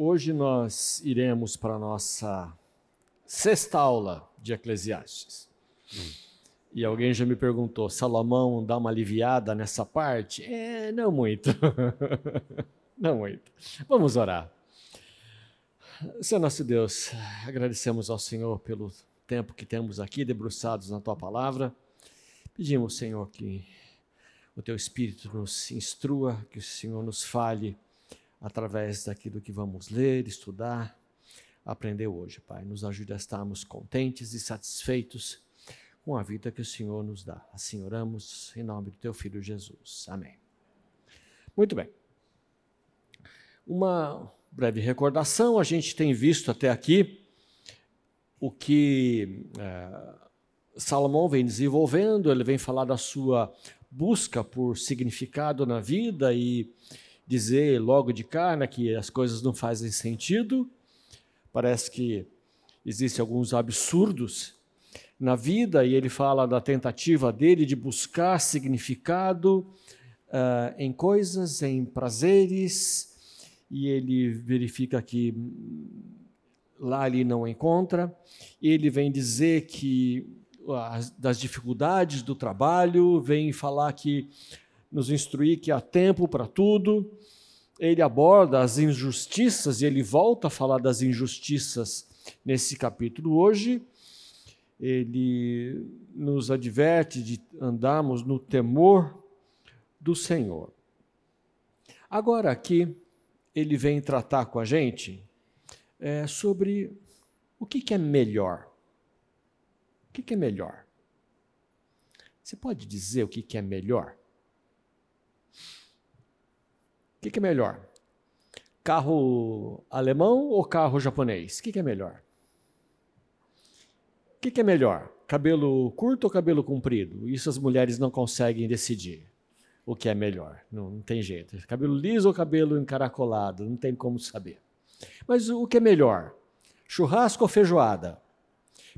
Hoje nós iremos para a nossa sexta aula de Eclesiastes. E alguém já me perguntou: Salomão dá uma aliviada nessa parte? É, não muito. não muito. Vamos orar. Senhor nosso Deus, agradecemos ao Senhor pelo tempo que temos aqui debruçados na tua palavra. Pedimos, Senhor, que o teu Espírito nos instrua, que o Senhor nos fale através daquilo que vamos ler, estudar, aprender hoje, Pai. Nos ajude a estarmos contentes e satisfeitos com a vida que o Senhor nos dá. Assim oramos em nome do teu Filho Jesus. Amém. Muito bem. Uma breve recordação, a gente tem visto até aqui o que é, Salomão vem desenvolvendo, ele vem falar da sua busca por significado na vida e dizer logo de cara que as coisas não fazem sentido. Parece que existem alguns absurdos na vida e ele fala da tentativa dele de buscar significado uh, em coisas, em prazeres, e ele verifica que lá ele não encontra. Ele vem dizer que das dificuldades do trabalho, vem falar que nos instruir que há tempo para tudo. Ele aborda as injustiças e ele volta a falar das injustiças nesse capítulo hoje. Ele nos adverte de andarmos no temor do Senhor. Agora, aqui, ele vem tratar com a gente é, sobre o que, que é melhor. O que, que é melhor? Você pode dizer o que, que é melhor? O que, que é melhor? Carro alemão ou carro japonês? O que, que é melhor? O que, que é melhor? Cabelo curto ou cabelo comprido? Isso as mulheres não conseguem decidir o que é melhor. Não, não, tem jeito. Cabelo liso ou cabelo encaracolado? Não tem como saber. Mas o que é melhor? Churrasco ou feijoada?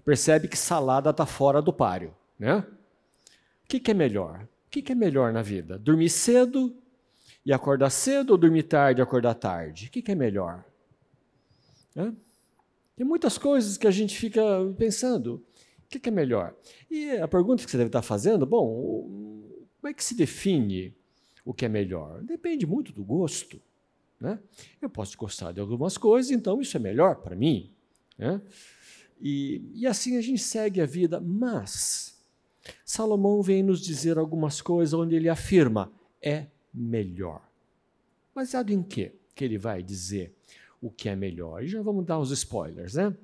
Percebe que salada está fora do páreo, né? O que, que é melhor? O que, que é melhor na vida? Dormir cedo e acordar cedo ou dormir tarde e acordar tarde? O que, que é melhor? É? Tem muitas coisas que a gente fica pensando. O que, que é melhor? E a pergunta que você deve estar fazendo, bom, como é que se define o que é melhor? Depende muito do gosto. Né? Eu posso gostar de algumas coisas, então isso é melhor para mim. Né? E, e assim a gente segue a vida, mas Salomão vem nos dizer algumas coisas onde ele afirma: é melhor. Baseado em quê que ele vai dizer o que é melhor? E já vamos dar os spoilers, né?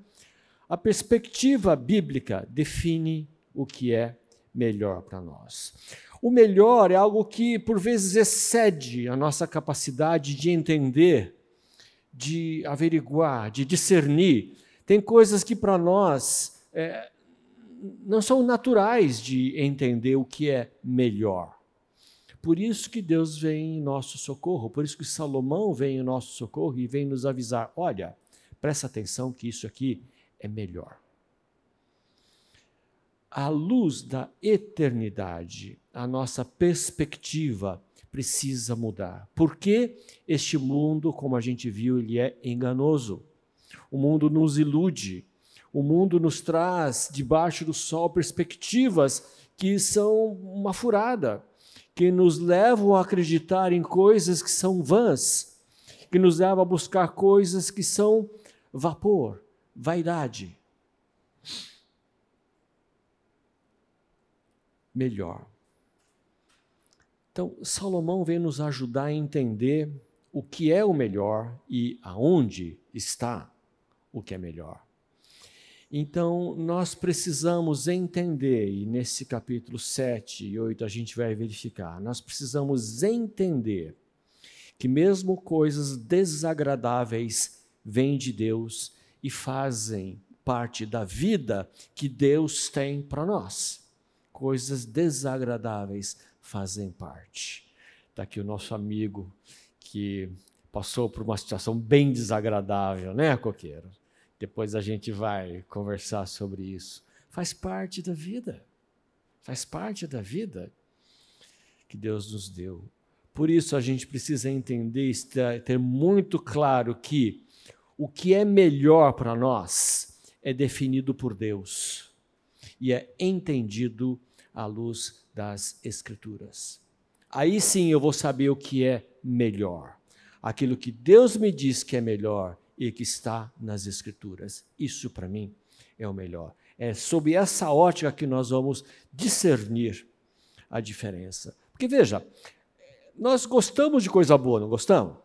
A perspectiva bíblica define o que é melhor para nós. O melhor é algo que, por vezes, excede a nossa capacidade de entender, de averiguar, de discernir. Tem coisas que, para nós, é, não são naturais de entender o que é melhor. Por isso que Deus vem em nosso socorro, por isso que Salomão vem em nosso socorro e vem nos avisar: olha, presta atenção que isso aqui é melhor. À luz da eternidade, a nossa perspectiva precisa mudar. Porque este mundo, como a gente viu, ele é enganoso. O mundo nos ilude. O mundo nos traz debaixo do sol perspectivas que são uma furada que nos levam a acreditar em coisas que são vãs, que nos levam a buscar coisas que são vapor, vaidade. Melhor. Então, Salomão vem nos ajudar a entender o que é o melhor e aonde está o que é melhor. Então, nós precisamos entender, e nesse capítulo 7 e 8 a gente vai verificar, nós precisamos entender que mesmo coisas desagradáveis vêm de Deus e fazem parte da vida que Deus tem para nós. Coisas desagradáveis fazem parte. Está aqui o nosso amigo que passou por uma situação bem desagradável, né, Coqueiro? Depois a gente vai conversar sobre isso. Faz parte da vida. Faz parte da vida que Deus nos deu. Por isso a gente precisa entender, ter muito claro que O que é melhor para nós é definido por Deus e é entendido à luz das Escrituras. Aí sim eu vou saber o que é melhor. Aquilo que Deus me diz que é melhor e que está nas Escrituras. Isso para mim é o melhor. É sob essa ótica que nós vamos discernir a diferença. Porque veja, nós gostamos de coisa boa, não gostamos?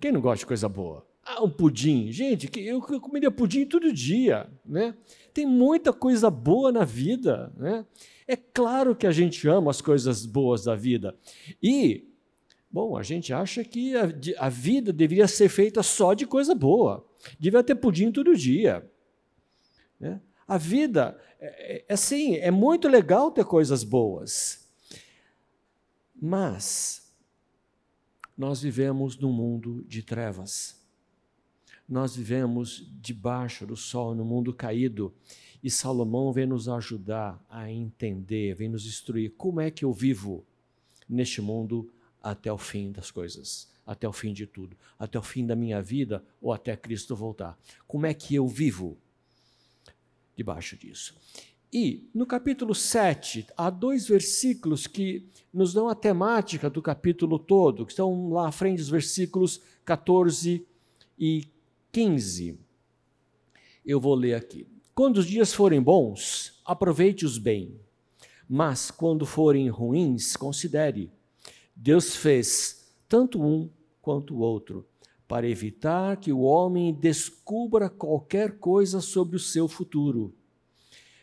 Quem não gosta de coisa boa? Ah, um pudim. Gente, eu comeria pudim todo dia, né? Tem muita coisa boa na vida, né? É claro que a gente ama as coisas boas da vida. E, bom, a gente acha que a, a vida deveria ser feita só de coisa boa. Devia ter pudim todo dia. Né? A vida, é, é assim, é muito legal ter coisas boas. Mas nós vivemos num mundo de trevas. Nós vivemos debaixo do sol, no mundo caído. E Salomão vem nos ajudar a entender, vem nos instruir como é que eu vivo neste mundo até o fim das coisas, até o fim de tudo, até o fim da minha vida ou até Cristo voltar. Como é que eu vivo debaixo disso? E no capítulo 7, há dois versículos que nos dão a temática do capítulo todo, que estão lá à frente dos versículos 14 e 15. Eu vou ler aqui. Quando os dias forem bons, aproveite-os bem, mas quando forem ruins, considere. Deus fez tanto um quanto o outro, para evitar que o homem descubra qualquer coisa sobre o seu futuro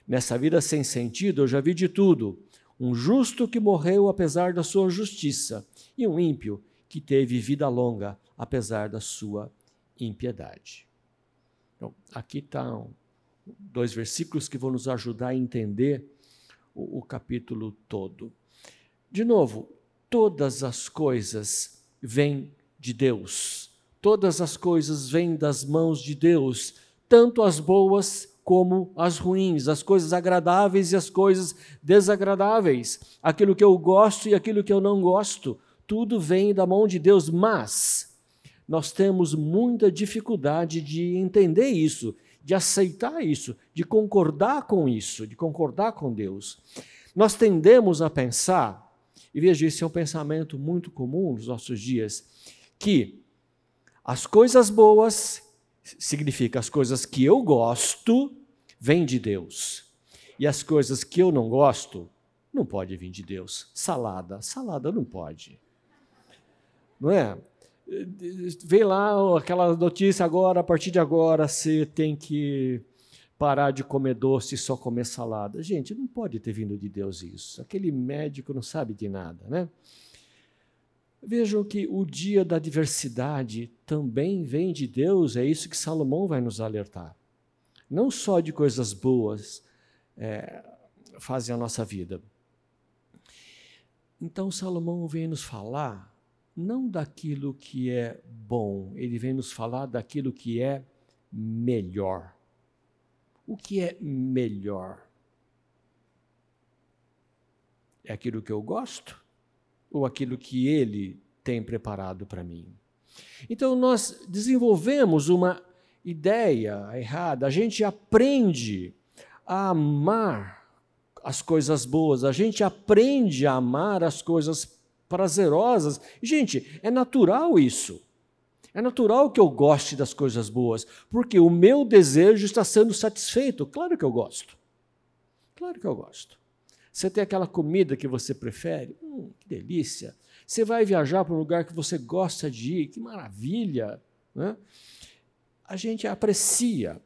Nessa vida sem sentido, eu já vi de tudo: um justo que morreu apesar da sua justiça, e um ímpio que teve vida longa apesar da sua impiedade. Então, aqui estão dois versículos que vão nos ajudar a entender o, o capítulo todo. De novo, todas as coisas vêm de Deus. Todas as coisas vêm das mãos de Deus, tanto as boas como as ruins, as coisas agradáveis e as coisas desagradáveis, aquilo que eu gosto e aquilo que eu não gosto, tudo vem da mão de Deus, mas nós temos muita dificuldade de entender isso, de aceitar isso, de concordar com isso, de concordar com Deus. Nós tendemos a pensar, e veja, esse é um pensamento muito comum nos nossos dias, que as coisas boas significa as coisas que eu gosto vem de Deus. E as coisas que eu não gosto, não pode vir de Deus. Salada, salada não pode. Não é? Vem lá aquela notícia agora, a partir de agora você tem que parar de comer doce e só comer salada. Gente, não pode ter vindo de Deus isso. Aquele médico não sabe de nada, né? Vejam que o dia da diversidade também vem de Deus, é isso que Salomão vai nos alertar não só de coisas boas é, fazem a nossa vida. Então Salomão vem nos falar não daquilo que é bom, ele vem nos falar daquilo que é melhor. O que é melhor? É aquilo que eu gosto ou aquilo que ele tem preparado para mim? Então nós desenvolvemos uma ideia errada. A gente aprende a amar as coisas boas, a gente aprende a amar as coisas prazerosas. Gente, é natural isso. É natural que eu goste das coisas boas, porque o meu desejo está sendo satisfeito. Claro que eu gosto. Claro que eu gosto. Você tem aquela comida que você prefere? Hum, que delícia. Você vai viajar para um lugar que você gosta de ir? Que maravilha. Né? a gente aprecia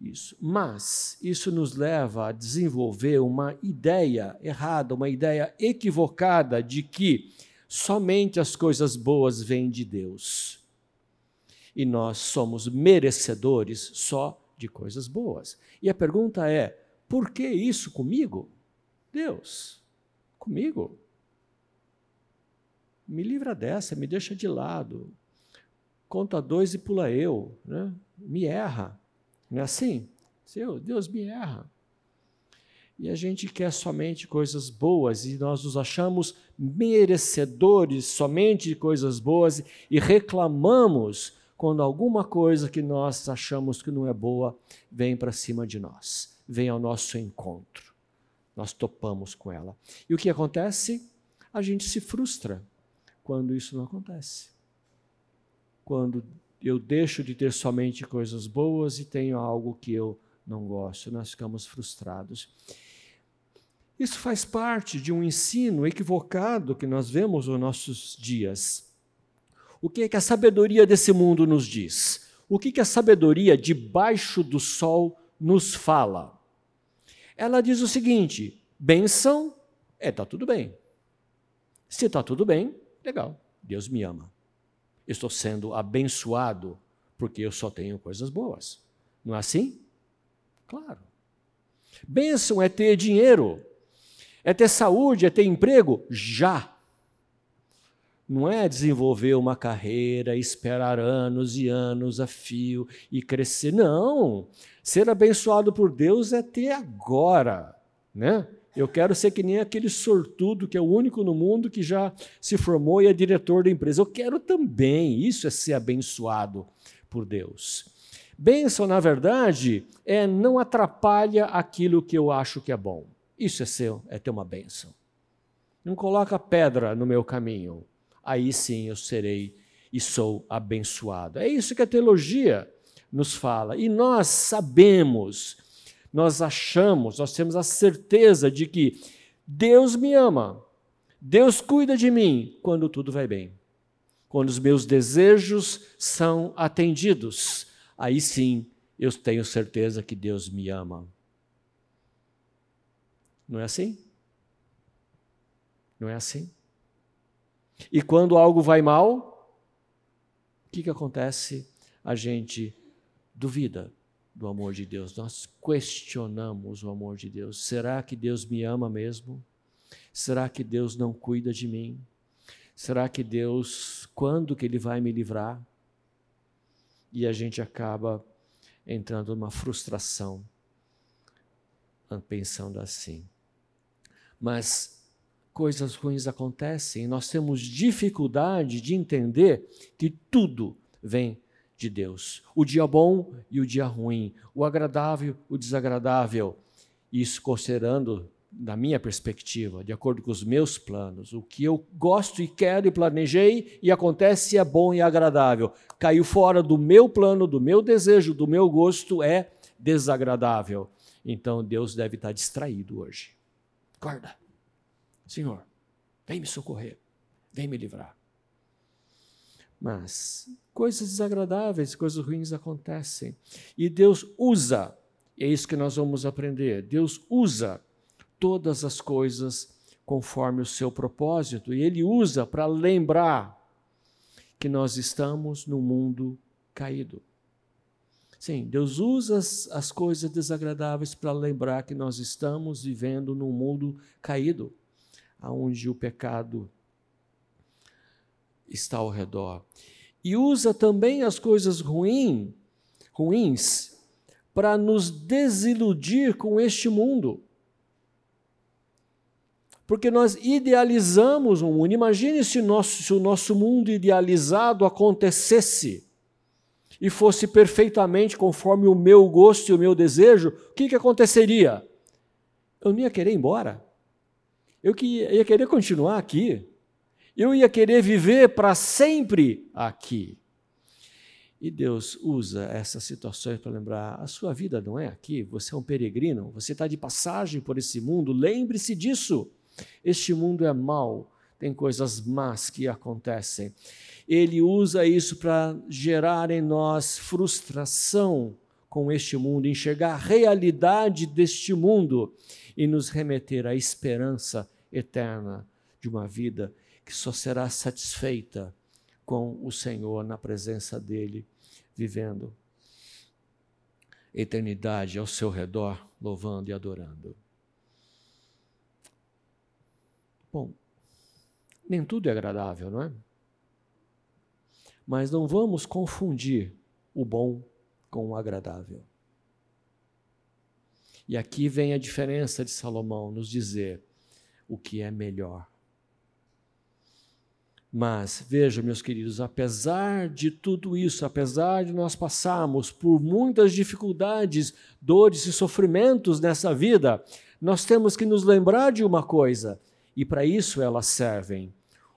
isso, mas isso nos leva a desenvolver uma ideia errada, uma ideia equivocada de que somente as coisas boas vêm de Deus. E nós somos merecedores só de coisas boas. E a pergunta é: por que isso comigo? Deus, comigo? Me livra dessa, me deixa de lado conta dois e pula eu, né? me erra. Não é assim? Seu, Deus me erra. E a gente quer somente coisas boas e nós nos achamos merecedores somente de coisas boas e reclamamos quando alguma coisa que nós achamos que não é boa vem para cima de nós, vem ao nosso encontro. Nós topamos com ela. E o que acontece? A gente se frustra quando isso não acontece. Quando eu deixo de ter somente coisas boas e tenho algo que eu não gosto, nós ficamos frustrados. Isso faz parte de um ensino equivocado que nós vemos nos nossos dias. O que é que a sabedoria desse mundo nos diz? O que, que a sabedoria debaixo do sol nos fala? Ela diz o seguinte: benção é tá tudo bem. Se está tudo bem, legal, Deus me ama. Estou sendo abençoado porque eu só tenho coisas boas. Não é assim? Claro. Bênção é ter dinheiro, é ter saúde, é ter emprego? Já. Não é desenvolver uma carreira, esperar anos e anos a fio e crescer. Não. Ser abençoado por Deus é ter agora, né? Eu quero ser que nem aquele sortudo que é o único no mundo que já se formou e é diretor da empresa. Eu quero também. Isso é ser abençoado por Deus. Bênção, na verdade, é não atrapalha aquilo que eu acho que é bom. Isso é seu, é ter uma bênção. Não coloca pedra no meu caminho. Aí sim eu serei e sou abençoado. É isso que a teologia nos fala. E nós sabemos, nós achamos, nós temos a certeza de que Deus me ama, Deus cuida de mim quando tudo vai bem. Quando os meus desejos são atendidos aí sim eu tenho certeza que Deus me ama. Não é assim? Não é assim? E quando algo vai mal, o que, que acontece? A gente duvida do amor de Deus, nós questionamos o amor de Deus. Será que Deus me ama mesmo? Será que Deus não cuida de mim? Será que Deus, quando que Ele vai me livrar? e a gente acaba entrando numa frustração pensando assim. Mas coisas ruins acontecem nós temos dificuldade de entender que tudo vem de Deus. O dia bom e o dia ruim, o agradável, o desagradável. Isso considerando da minha perspectiva, de acordo com os meus planos, o que eu gosto e quero e planejei e acontece é bom e agradável. Caiu fora do meu plano, do meu desejo, do meu gosto, é desagradável. Então Deus deve estar distraído hoje. Acorda. Senhor, vem me socorrer, vem me livrar. Mas coisas desagradáveis, coisas ruins acontecem. E Deus usa, é isso que nós vamos aprender. Deus usa todas as coisas conforme o seu propósito. E ele usa para lembrar que nós estamos no mundo caído. Sim, Deus usa as, as coisas desagradáveis para lembrar que nós estamos vivendo num mundo caído, onde o pecado está ao redor. E usa também as coisas ruim, ruins para nos desiludir com este mundo porque nós idealizamos um mundo. Imagine se, nosso, se o nosso mundo idealizado acontecesse e fosse perfeitamente conforme o meu gosto e o meu desejo, o que, que aconteceria? Eu não ia querer ir embora. Eu ia querer continuar aqui. Eu ia querer viver para sempre aqui. E Deus usa essas situações para lembrar: a sua vida não é aqui, você é um peregrino, você está de passagem por esse mundo, lembre-se disso. Este mundo é mau, tem coisas más que acontecem. Ele usa isso para gerar em nós frustração com este mundo, enxergar a realidade deste mundo e nos remeter à esperança eterna de uma vida que só será satisfeita com o Senhor na presença dele, vivendo eternidade ao seu redor, louvando e adorando. Bom, nem tudo é agradável, não é? Mas não vamos confundir o bom com o agradável. E aqui vem a diferença de Salomão nos dizer o que é melhor. Mas veja, meus queridos, apesar de tudo isso, apesar de nós passarmos por muitas dificuldades, dores e sofrimentos nessa vida, nós temos que nos lembrar de uma coisa, e para isso elas servem.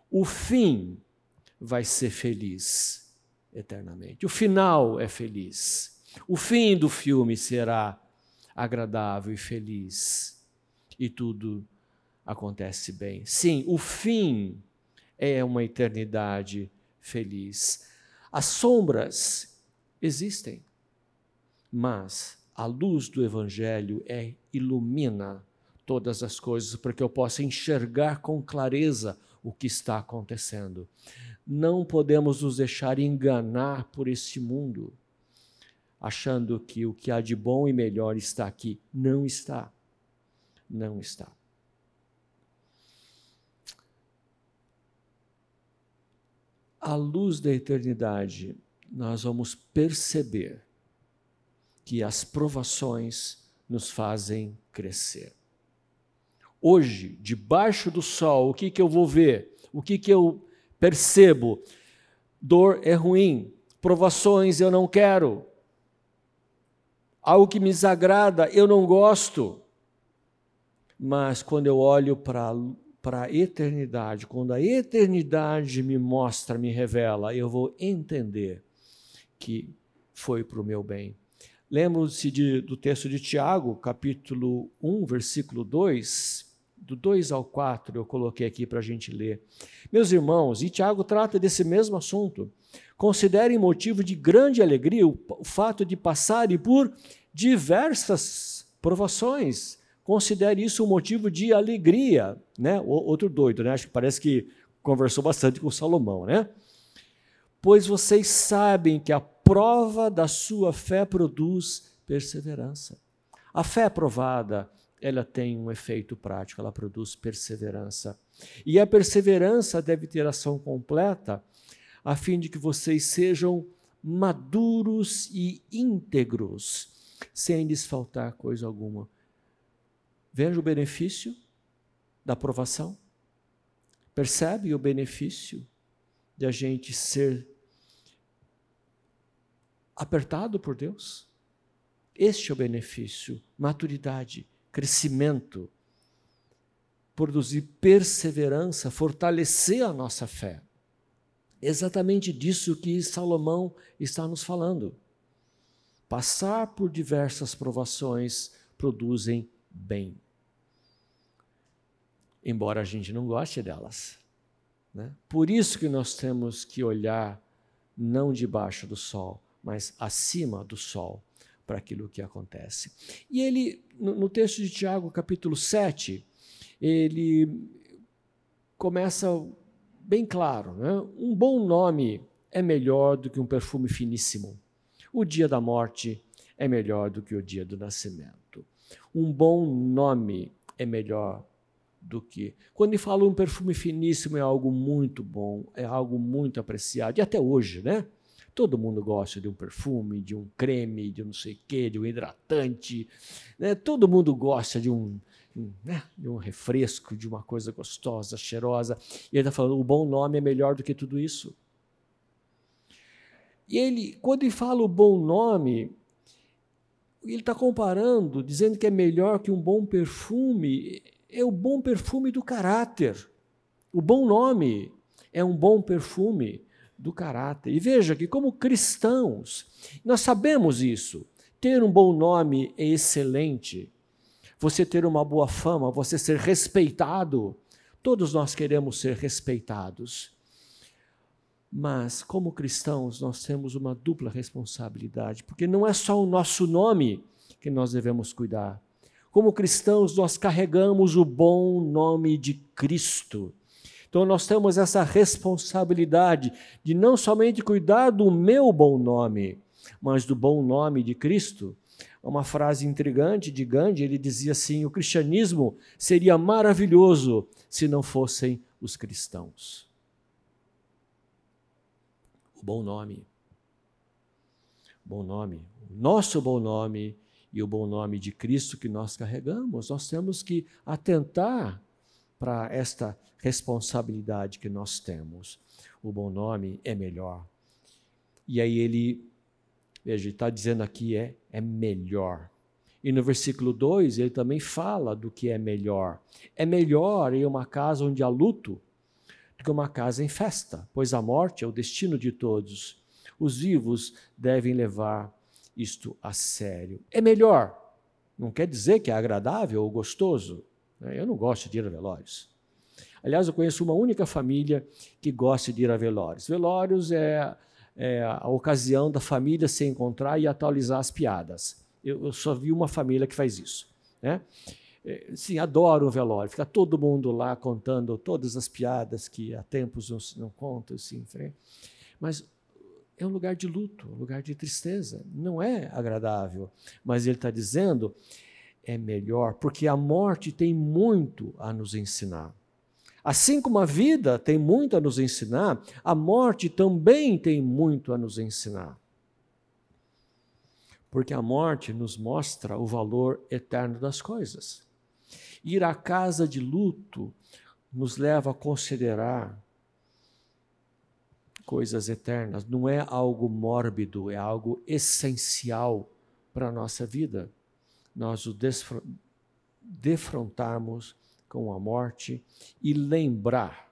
O fim vai ser feliz eternamente. O final é feliz. O fim do filme será agradável e feliz. E tudo acontece bem. Sim, o fim é uma eternidade feliz. As sombras existem, mas a luz do Evangelho é, ilumina todas as coisas para que eu possa enxergar com clareza o que está acontecendo. Não podemos nos deixar enganar por este mundo, achando que o que há de bom e melhor está aqui. Não está. Não está. à luz da eternidade, nós vamos perceber que as provações nos fazem crescer. Hoje, debaixo do sol, o que, que eu vou ver? O que, que eu percebo? Dor é ruim, provações eu não quero, algo que me desagrada eu não gosto. Mas quando eu olho para para a eternidade, quando a eternidade me mostra, me revela, eu vou entender que foi para o meu bem. Lembro-se do texto de Tiago, capítulo 1, versículo 2, do 2 ao 4, eu coloquei aqui para a gente ler. Meus irmãos, e Tiago trata desse mesmo assunto. Considerem motivo de grande alegria o, o fato de passarem por diversas provações considere isso um motivo de alegria, né? Outro doido, né? Acho que parece que conversou bastante com Salomão, né? Pois vocês sabem que a prova da sua fé produz perseverança. A fé provada, ela tem um efeito prático, ela produz perseverança. E a perseverança deve ter ação completa, a fim de que vocês sejam maduros e íntegros, sem lhes faltar coisa alguma. Veja o benefício da aprovação. Percebe o benefício de a gente ser apertado por Deus? Este é o benefício: maturidade, crescimento, produzir perseverança, fortalecer a nossa fé. Exatamente disso que Salomão está nos falando. Passar por diversas provações produzem bem embora a gente não goste delas. Né? Por isso que nós temos que olhar não debaixo do sol, mas acima do sol para aquilo que acontece. E ele, no, no texto de Tiago, capítulo 7, ele começa bem claro: né? um bom nome é melhor do que um perfume finíssimo. O dia da morte é melhor do que o dia do nascimento. Um bom nome é melhor do que. Quando ele fala um perfume finíssimo, é algo muito bom, é algo muito apreciado, e até hoje, né? Todo mundo gosta de um perfume, de um creme, de não sei o quê, de um hidratante. Né? Todo mundo gosta de um, né? de um refresco, de uma coisa gostosa, cheirosa. E ele está falando, o bom nome é melhor do que tudo isso. E ele, quando ele fala o bom nome, ele está comparando, dizendo que é melhor que um bom perfume é o bom perfume do caráter. O bom nome é um bom perfume do caráter. E veja que, como cristãos, nós sabemos isso. Ter um bom nome é excelente. Você ter uma boa fama, você ser respeitado. Todos nós queremos ser respeitados. Mas, como cristãos, nós temos uma dupla responsabilidade, porque não é só o nosso nome que nós devemos cuidar como cristãos, nós carregamos o bom nome de Cristo. Então, nós temos essa responsabilidade de não somente cuidar do meu bom nome, mas do bom nome de Cristo. Uma frase intrigante de Gandhi, ele dizia assim: o cristianismo seria maravilhoso se não fossem os cristãos. O bom nome. Bom nome. Nosso bom nome e o bom nome de Cristo que nós carregamos, nós temos que atentar para esta responsabilidade que nós temos. O bom nome é melhor. E aí ele, veja, está dizendo aqui é, é melhor. E no versículo 2 ele também fala do que é melhor. É melhor em uma casa onde há luto do que uma casa em festa, pois a morte é o destino de todos. Os vivos devem levar isto a sério. É melhor. Não quer dizer que é agradável ou gostoso. Né? Eu não gosto de ir a velórios. Aliás, eu conheço uma única família que gosta de ir a velórios. Velórios é, é a ocasião da família se encontrar e atualizar as piadas. Eu, eu só vi uma família que faz isso. Né? É, sim, adoro o velório. Fica todo mundo lá contando todas as piadas que há tempos não, não contam. Assim? Mas é um lugar de luto, um lugar de tristeza. Não é agradável. Mas ele está dizendo é melhor, porque a morte tem muito a nos ensinar. Assim como a vida tem muito a nos ensinar, a morte também tem muito a nos ensinar. Porque a morte nos mostra o valor eterno das coisas. Ir à casa de luto nos leva a considerar coisas eternas. Não é algo mórbido, é algo essencial para a nossa vida. Nós o defrontarmos com a morte e lembrar.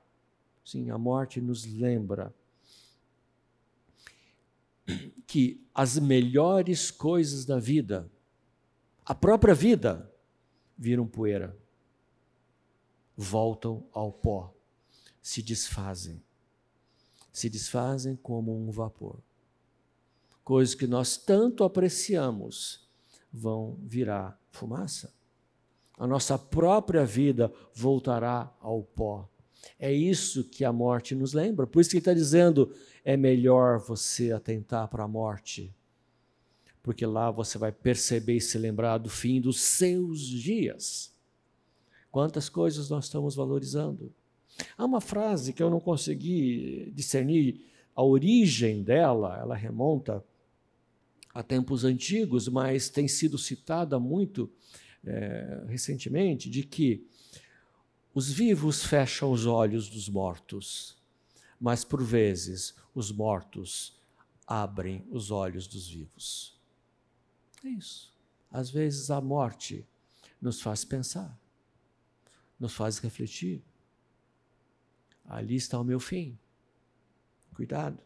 Sim, a morte nos lembra que as melhores coisas da vida, a própria vida, viram poeira, voltam ao pó, se desfazem. Se desfazem como um vapor. Coisas que nós tanto apreciamos vão virar fumaça a nossa própria vida voltará ao pó. É isso que a morte nos lembra. Por isso que ele está dizendo: é melhor você atentar para a morte, porque lá você vai perceber e se lembrar do fim dos seus dias. Quantas coisas nós estamos valorizando. Há uma frase que eu não consegui discernir a origem dela, ela remonta a tempos antigos, mas tem sido citada muito é, recentemente de que os vivos fecham os olhos dos mortos, mas por vezes os mortos abrem os olhos dos vivos. É isso. Às vezes a morte nos faz pensar, nos faz refletir. Ali está o meu fim. Cuidado.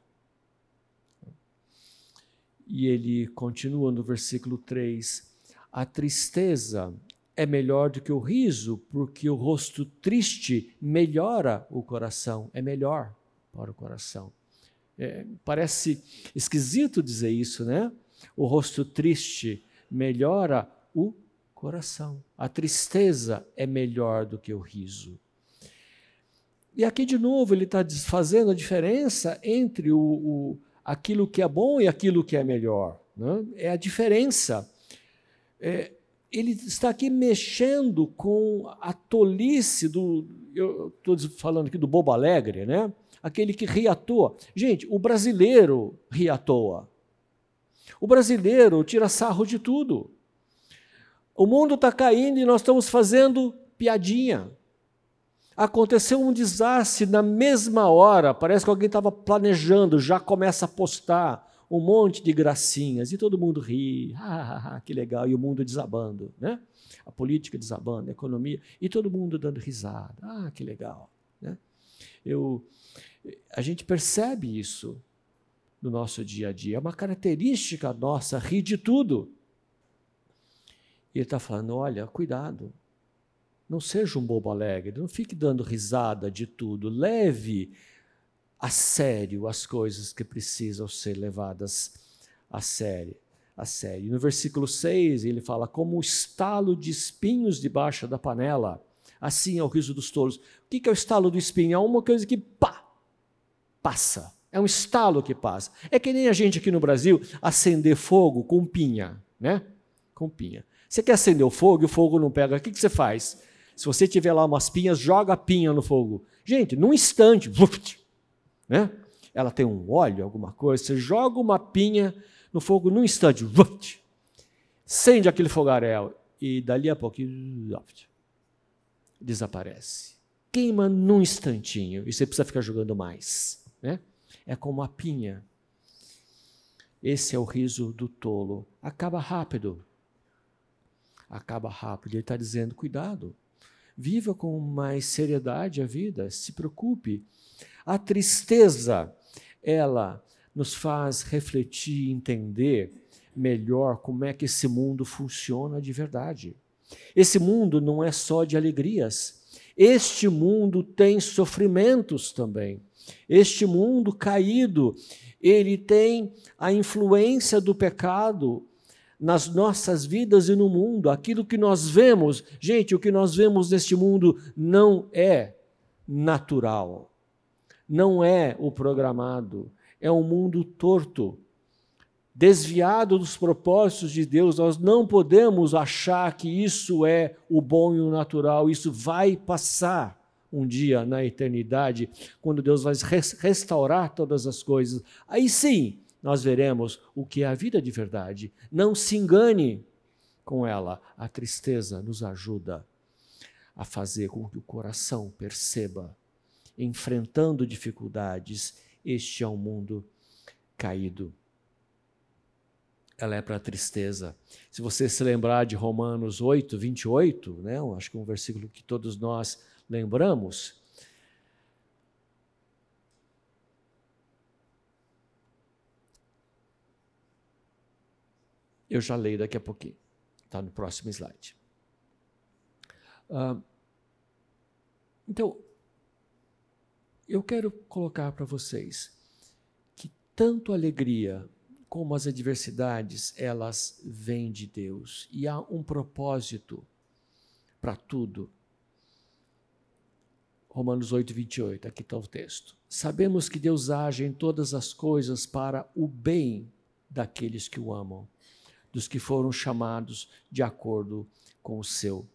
E ele continua no versículo 3: a tristeza é melhor do que o riso, porque o rosto triste melhora o coração, é melhor para o coração. É, parece esquisito dizer isso, né? O rosto triste melhora o coração. A tristeza é melhor do que o riso. E aqui, de novo, ele está fazendo a diferença entre o, o, aquilo que é bom e aquilo que é melhor. Né? É a diferença é, ele está aqui mexendo com a tolice do. Eu estou falando aqui do bobo alegre, né? Aquele que ri à toa. Gente, o brasileiro ri à toa. O brasileiro tira sarro de tudo. O mundo está caindo e nós estamos fazendo piadinha. Aconteceu um desastre na mesma hora, parece que alguém estava planejando, já começa a postar um monte de gracinhas e todo mundo ri, ah, que legal, e o mundo desabando, né? A política desabando, a economia, e todo mundo dando risada, ah, que legal, né? Eu, a gente percebe isso no nosso dia a dia, é uma característica nossa, rir de tudo. E ele está falando, olha, cuidado, não seja um bobo alegre, não fique dando risada de tudo, leve a sério as coisas que precisam ser levadas a sério. A sério. No versículo 6, ele fala: Como o estalo de espinhos debaixo da panela, assim é o riso dos tolos. O que é o estalo do espinho? É uma coisa que pá, passa. É um estalo que passa. É que nem a gente aqui no Brasil acender fogo com pinha, né? Com pinha. Você quer acender o fogo e o fogo não pega, o que, que você faz? Se você tiver lá umas pinhas, joga a pinha no fogo. Gente, num instante, né? Ela tem um óleo, alguma coisa, você joga uma pinha no fogo num instante, acende aquele fogaréu e dali a pouquinho desaparece. queima num instantinho e você precisa ficar jogando mais. Né? É como a pinha. Esse é o riso do tolo. Acaba rápido. Acaba rápido. Ele está dizendo: cuidado. Viva com mais seriedade a vida. Se preocupe. A tristeza, ela nos faz refletir e entender melhor como é que esse mundo funciona de verdade. Esse mundo não é só de alegrias. Este mundo tem sofrimentos também. Este mundo caído, ele tem a influência do pecado nas nossas vidas e no mundo. Aquilo que nós vemos, gente, o que nós vemos neste mundo não é natural, não é o programado, é um mundo torto, desviado dos propósitos de Deus. Nós não podemos achar que isso é o bom e o natural, isso vai passar um dia na eternidade, quando Deus vai restaurar todas as coisas. Aí sim, nós veremos o que é a vida de verdade. Não se engane com ela. A tristeza nos ajuda a fazer com que o coração perceba, enfrentando dificuldades este é um mundo caído. Ela é para a tristeza. Se você se lembrar de Romanos 8, 28, né, acho que é um versículo que todos nós lembramos, Eu já leio daqui a pouquinho. Está no próximo slide. Uh, então, eu quero colocar para vocês que tanto a alegria como as adversidades, elas vêm de Deus e há um propósito para tudo. Romanos 8, 28, aqui está o texto. Sabemos que Deus age em todas as coisas para o bem daqueles que o amam, dos que foram chamados de acordo com o seu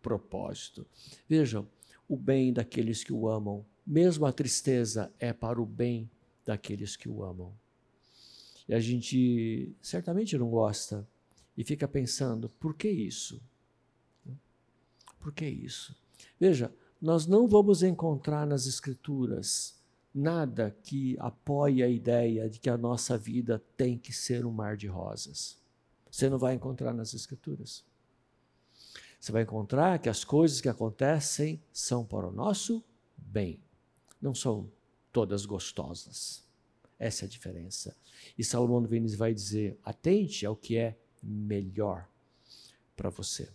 propósito. Vejam, o bem daqueles que o amam mesmo a tristeza é para o bem daqueles que o amam. E a gente certamente não gosta e fica pensando: por que isso? Por que isso? Veja, nós não vamos encontrar nas Escrituras nada que apoie a ideia de que a nossa vida tem que ser um mar de rosas. Você não vai encontrar nas Escrituras. Você vai encontrar que as coisas que acontecem são para o nosso bem não são todas gostosas. Essa é a diferença. E Salomão Vênis vai dizer: atente ao que é melhor para você.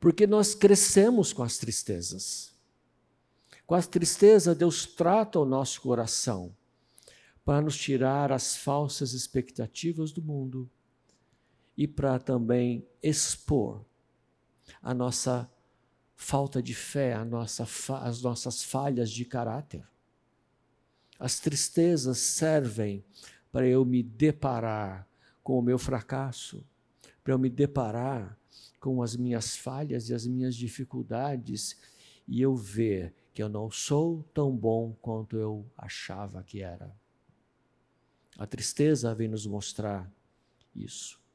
Porque nós crescemos com as tristezas. Com as tristezas, Deus trata o nosso coração para nos tirar as falsas expectativas do mundo e para também expor a nossa falta de fé, a nossa, as nossas falhas de caráter. As tristezas servem para eu me deparar com o meu fracasso, para eu me deparar com as minhas falhas e as minhas dificuldades e eu ver que eu não sou tão bom quanto eu achava que era. A tristeza vem nos mostrar isso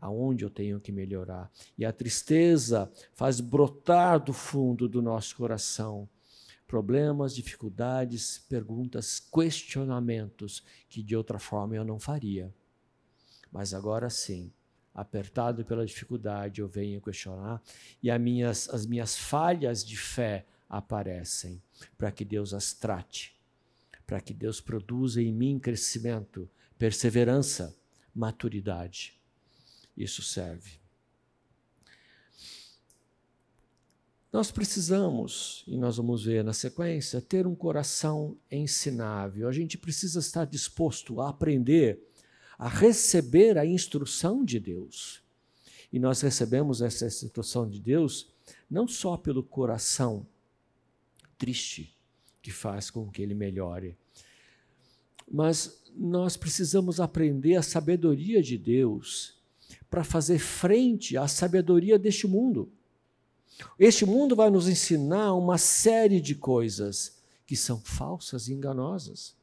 aonde eu tenho que melhorar. E a tristeza faz brotar do fundo do nosso coração problemas, dificuldades, perguntas, questionamentos que de outra forma eu não faria. Mas agora sim, apertado pela dificuldade, eu venho questionar e as minhas, as minhas falhas de fé aparecem para que Deus as trate, para que Deus produza em mim crescimento, perseverança, maturidade isso serve. Nós precisamos, e nós vamos ver na sequência, ter um coração ensinável. A gente precisa estar disposto a aprender, a receber a instrução de Deus. E nós recebemos essa instrução de Deus não só pelo coração triste, que faz com que ele melhore, mas nós precisamos aprender a sabedoria de Deus para fazer frente à sabedoria deste mundo. Este mundo vai nos ensinar uma série de coisas que são falsas e enganosas.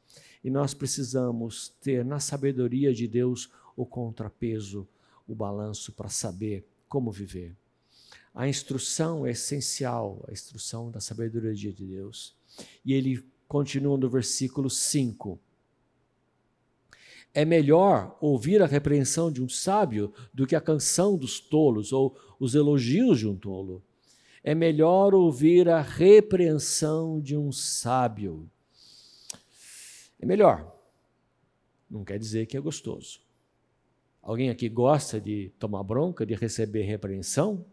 E nós precisamos ter na sabedoria de Deus o contrapeso, o balanço para saber como viver. A instrução é essencial, a instrução da sabedoria de Deus. E ele continua no versículo 5. É melhor ouvir a repreensão de um sábio do que a canção dos tolos ou os elogios de um tolo. É melhor ouvir a repreensão de um sábio. É melhor. Não quer dizer que é gostoso. Alguém aqui gosta de tomar bronca, de receber repreensão?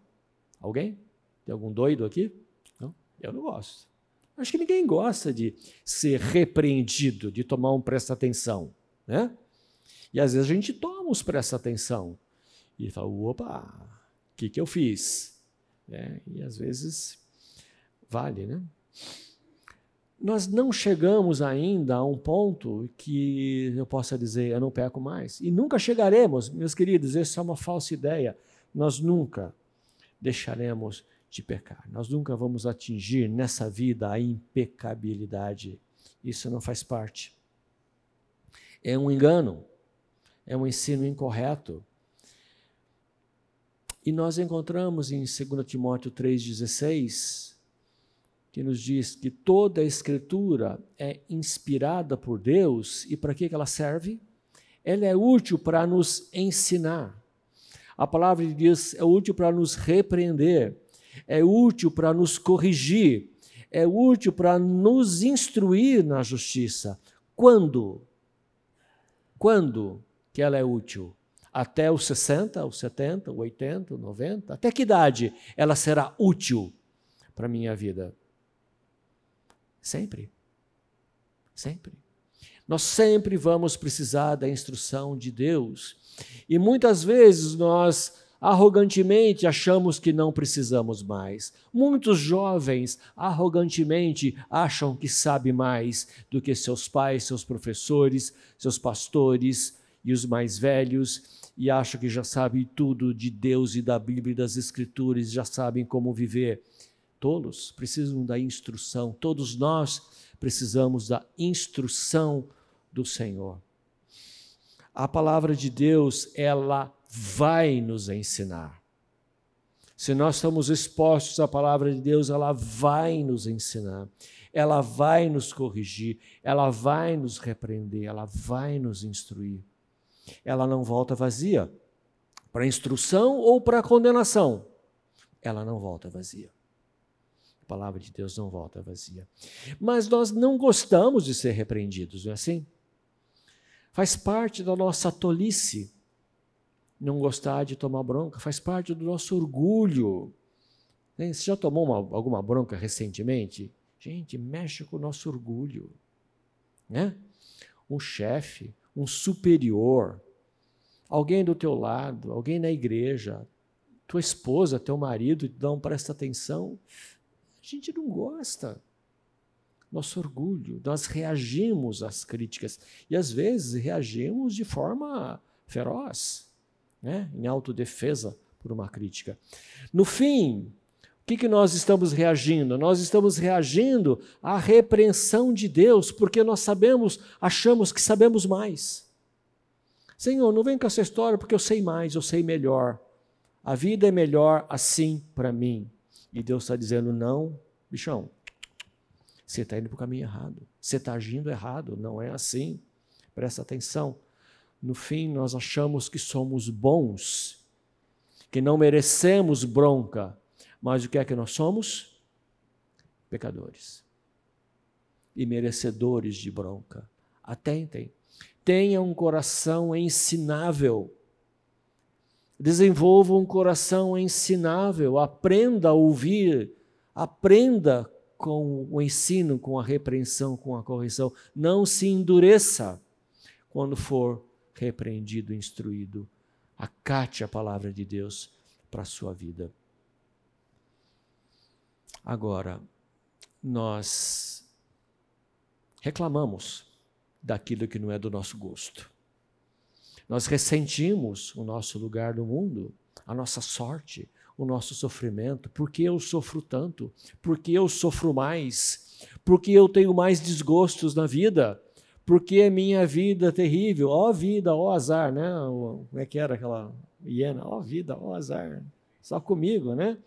Alguém? Tem algum doido aqui? Não? Eu não gosto. Acho que ninguém gosta de ser repreendido, de tomar um presta atenção, né? E às vezes a gente toma os presta atenção e fala, opa, o que, que eu fiz? É, e às vezes vale, né? Nós não chegamos ainda a um ponto que eu possa dizer, eu não peco mais. E nunca chegaremos, meus queridos, essa é uma falsa ideia. Nós nunca deixaremos de pecar. Nós nunca vamos atingir nessa vida a impecabilidade. Isso não faz parte. É um engano é um ensino incorreto. E nós encontramos em 2 Timóteo 3,16, que nos diz que toda a Escritura é inspirada por Deus e para que ela serve? Ela é útil para nos ensinar. A palavra de Deus é útil para nos repreender, é útil para nos corrigir, é útil para nos instruir na justiça. Quando? Quando? Que ela é útil? Até os 60, os 70, os 80, os 90? Até que idade ela será útil para a minha vida? Sempre. Sempre. Nós sempre vamos precisar da instrução de Deus. E muitas vezes nós arrogantemente achamos que não precisamos mais. Muitos jovens arrogantemente acham que sabem mais do que seus pais, seus professores, seus pastores, e os mais velhos e acham que já sabem tudo de Deus e da Bíblia e das Escrituras, já sabem como viver. Tolos precisam da instrução, todos nós precisamos da instrução do Senhor. A palavra de Deus, ela vai nos ensinar. Se nós estamos expostos à palavra de Deus, ela vai nos ensinar, ela vai nos corrigir, ela vai nos repreender, ela vai nos instruir ela não volta vazia para instrução ou para condenação. Ela não volta vazia. A palavra de Deus não volta vazia. Mas nós não gostamos de ser repreendidos, não é assim? Faz parte da nossa tolice não gostar de tomar bronca, faz parte do nosso orgulho. Você já tomou uma, alguma bronca recentemente? Gente, mexe com o nosso orgulho. Né? Um chefe, um superior, alguém do teu lado, alguém na igreja, tua esposa, teu marido, não presta atenção, a gente não gosta. Nosso orgulho, nós reagimos às críticas e às vezes reagimos de forma feroz, né? em autodefesa por uma crítica. No fim, o que, que nós estamos reagindo? Nós estamos reagindo à repreensão de Deus, porque nós sabemos, achamos que sabemos mais. Senhor, não vem com essa história porque eu sei mais, eu sei melhor. A vida é melhor assim para mim. E Deus está dizendo: não, bichão, você está indo para o caminho errado. Você está agindo errado, não é assim. Presta atenção. No fim, nós achamos que somos bons, que não merecemos bronca, mas o que é que nós somos? Pecadores. E merecedores de bronca. Atentem. Tenha um coração ensinável. Desenvolva um coração ensinável. Aprenda a ouvir. Aprenda com o ensino, com a repreensão, com a correção. Não se endureça quando for repreendido, instruído. Acate a palavra de Deus para a sua vida. Agora, nós reclamamos daquilo que não é do nosso gosto. Nós ressentimos o nosso lugar no mundo, a nossa sorte, o nosso sofrimento. Por que eu sofro tanto? Por que eu sofro mais? Por que eu tenho mais desgostos na vida? Por que minha vida é terrível? Ó oh, vida, ó oh, azar, né? Como é que era aquela hiena? Ó oh, vida, ó azar. só comigo, né?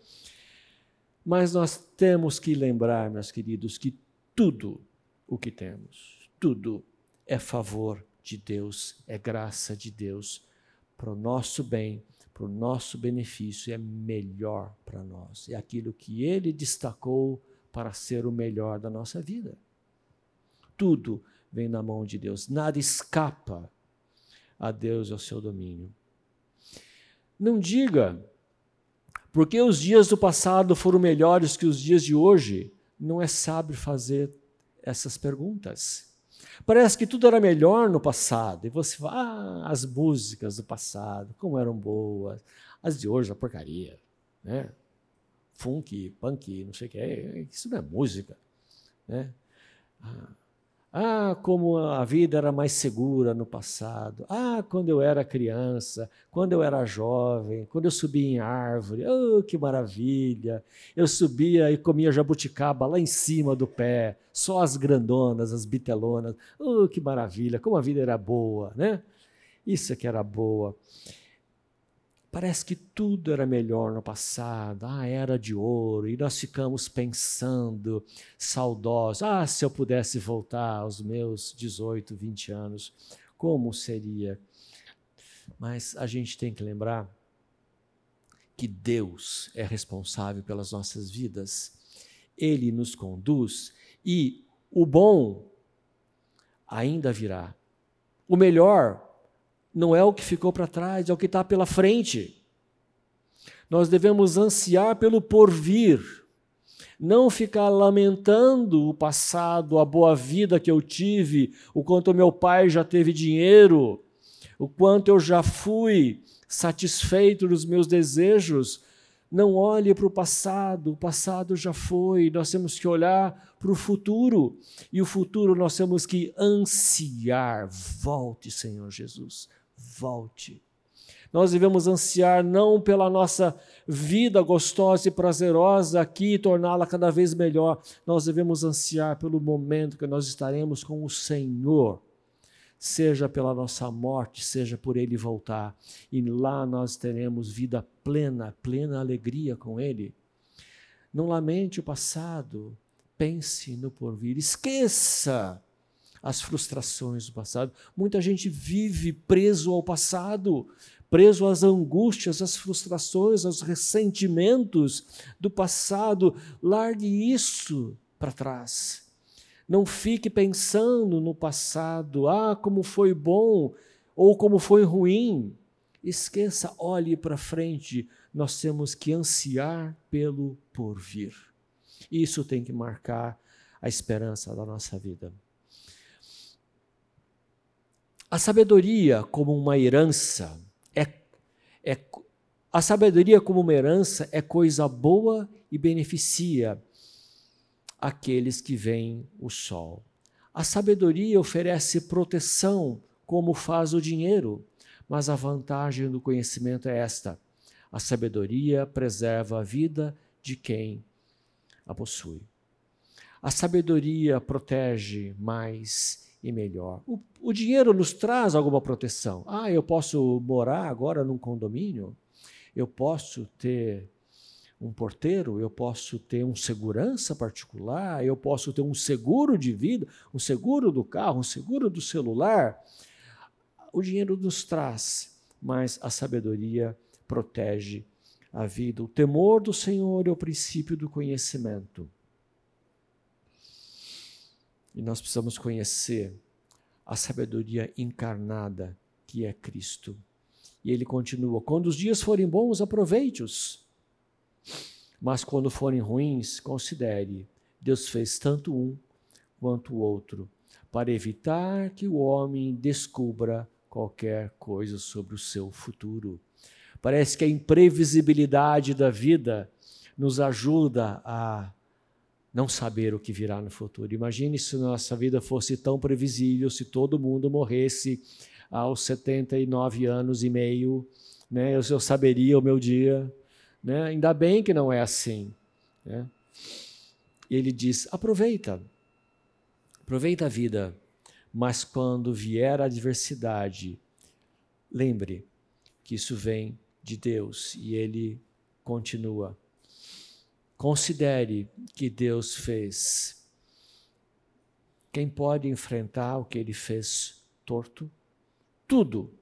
Mas nós temos que lembrar, meus queridos, que tudo o que temos, tudo é favor de Deus, é graça de Deus para o nosso bem, para o nosso benefício, é melhor para nós. É aquilo que Ele destacou para ser o melhor da nossa vida. Tudo vem na mão de Deus, nada escapa a Deus e ao seu domínio. Não diga, porque os dias do passado foram melhores que os dias de hoje, não é sábio fazer essas perguntas. Parece que tudo era melhor no passado, e você fala, ah, as músicas do passado, como eram boas, as de hoje, a porcaria, né? Funk, punk, não sei o que, isso não é música, né? Ah, ah, como a vida era mais segura no passado. Ah, quando eu era criança, quando eu era jovem, quando eu subia em árvore. Oh, que maravilha! Eu subia e comia jabuticaba lá em cima do pé, só as grandonas, as bitelonas. Oh, que maravilha! Como a vida era boa, né? Isso é que era boa. Parece que tudo era melhor no passado, ah, era de ouro, e nós ficamos pensando, saudosos, ah, se eu pudesse voltar aos meus 18, 20 anos, como seria? Mas a gente tem que lembrar que Deus é responsável pelas nossas vidas, Ele nos conduz e o bom ainda virá. O melhor não é o que ficou para trás, é o que está pela frente. Nós devemos ansiar pelo porvir, não ficar lamentando o passado, a boa vida que eu tive, o quanto meu pai já teve dinheiro, o quanto eu já fui satisfeito dos meus desejos. Não olhe para o passado, o passado já foi, nós temos que olhar para o futuro, e o futuro nós temos que ansiar. Volte, Senhor Jesus, volte. Nós devemos ansiar não pela nossa vida gostosa e prazerosa aqui e torná-la cada vez melhor. Nós devemos ansiar pelo momento que nós estaremos com o Senhor, seja pela nossa morte, seja por Ele voltar. E lá nós teremos vida plena, plena alegria com Ele. Não lamente o passado, pense no porvir. Esqueça as frustrações do passado. Muita gente vive preso ao passado, preso às angústias, às frustrações, aos ressentimentos do passado. Largue isso para trás. Não fique pensando no passado, ah, como foi bom ou como foi ruim. Esqueça, olhe para frente. Nós temos que ansiar pelo porvir. Isso tem que marcar a esperança da nossa vida. A sabedoria como uma herança é, é a sabedoria como uma herança é coisa boa e beneficia aqueles que veem o sol. A sabedoria oferece proteção, como faz o dinheiro, mas a vantagem do conhecimento é esta: a sabedoria preserva a vida de quem a possui. A sabedoria protege mais e melhor. O, o dinheiro nos traz alguma proteção. Ah, eu posso morar agora num condomínio, eu posso ter um porteiro, eu posso ter um segurança particular, eu posso ter um seguro de vida, um seguro do carro, um seguro do celular. O dinheiro nos traz, mas a sabedoria protege a vida. O temor do Senhor é o princípio do conhecimento. E nós precisamos conhecer a sabedoria encarnada que é Cristo. E ele continua: quando os dias forem bons, aproveite-os. Mas quando forem ruins, considere: Deus fez tanto um quanto o outro, para evitar que o homem descubra qualquer coisa sobre o seu futuro. Parece que a imprevisibilidade da vida nos ajuda a não saber o que virá no futuro. Imagine se nossa vida fosse tão previsível, se todo mundo morresse aos 79 anos e meio, né? eu, eu saberia o meu dia. Né? Ainda bem que não é assim. Né? Ele diz: aproveita, aproveita a vida, mas quando vier a adversidade, lembre que isso vem de Deus e Ele continua. Considere que Deus fez. Quem pode enfrentar o que ele fez torto? Tudo.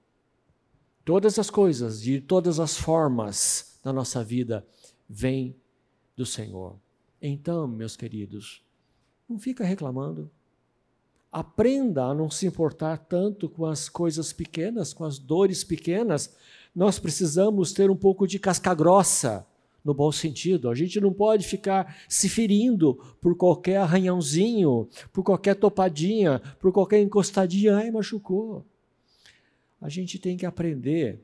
Todas as coisas, de todas as formas da nossa vida, vem do Senhor. Então, meus queridos, não fica reclamando. Aprenda a não se importar tanto com as coisas pequenas, com as dores pequenas. Nós precisamos ter um pouco de casca grossa, no bom sentido. A gente não pode ficar se ferindo por qualquer arranhãozinho, por qualquer topadinha, por qualquer encostadinha. Ai, machucou. A gente tem que aprender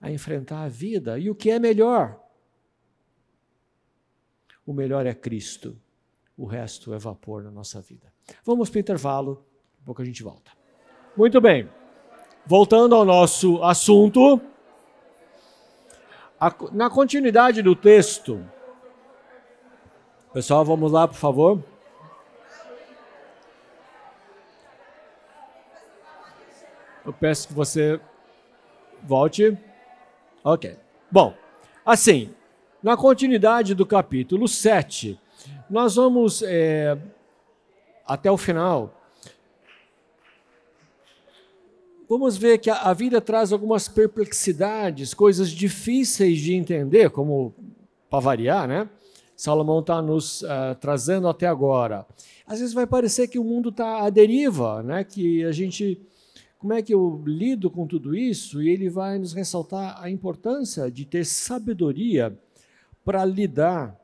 a enfrentar a vida. E o que é melhor? O melhor é Cristo. O resto é vapor na nossa vida. Vamos para o intervalo, daqui a pouco a gente volta. Muito bem. Voltando ao nosso assunto, na continuidade do texto, pessoal, vamos lá, por favor. Eu peço que você volte. Ok. Bom, assim, na continuidade do capítulo 7, nós vamos é, até o final. Vamos ver que a, a vida traz algumas perplexidades, coisas difíceis de entender, como para variar, né? Salomão está nos uh, trazendo até agora. Às vezes vai parecer que o mundo está à deriva, né? Que a gente, como é que eu lido com tudo isso? E ele vai nos ressaltar a importância de ter sabedoria para lidar.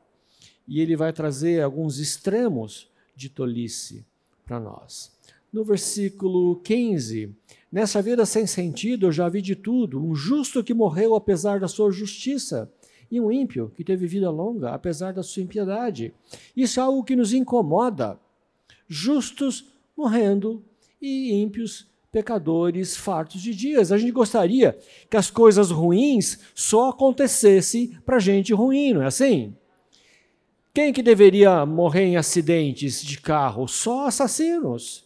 E ele vai trazer alguns extremos de tolice para nós. No versículo 15, nessa vida sem sentido eu já vi de tudo, um justo que morreu apesar da sua justiça, e um ímpio que teve vida longa apesar da sua impiedade. Isso é algo que nos incomoda. Justos morrendo e ímpios pecadores fartos de dias. A gente gostaria que as coisas ruins só acontecessem para gente ruim, não é assim? Quem que deveria morrer em acidentes de carro? Só assassinos.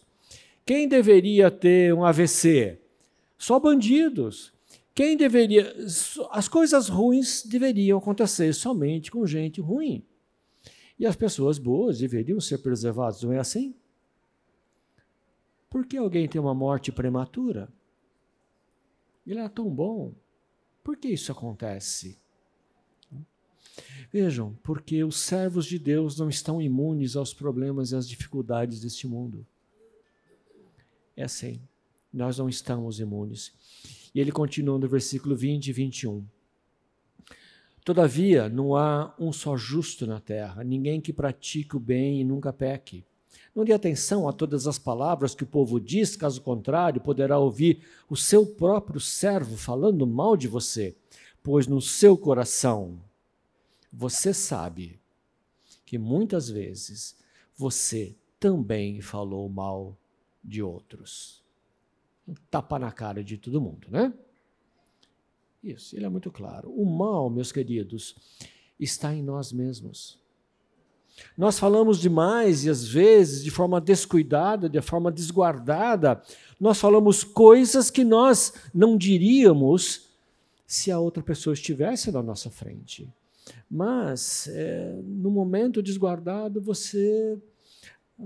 Quem deveria ter um AVC? Só bandidos. Quem deveria. As coisas ruins deveriam acontecer somente com gente ruim. E as pessoas boas deveriam ser preservadas, não é assim? Por que alguém tem uma morte prematura? Ele era tão bom. Por que isso acontece? Vejam, porque os servos de Deus não estão imunes aos problemas e às dificuldades deste mundo. É assim, nós não estamos imunes. E ele continua no versículo 20 e 21. Todavia, não há um só justo na terra, ninguém que pratique o bem e nunca peque. Não dê atenção a todas as palavras que o povo diz, caso contrário, poderá ouvir o seu próprio servo falando mal de você, pois no seu coração você sabe que muitas vezes você também falou mal de outros. Um tapa na cara de todo mundo, né? Isso, ele é muito claro. O mal, meus queridos, está em nós mesmos. Nós falamos demais e às vezes de forma descuidada, de forma desguardada, nós falamos coisas que nós não diríamos se a outra pessoa estivesse na nossa frente. Mas, é, no momento desguardado, você,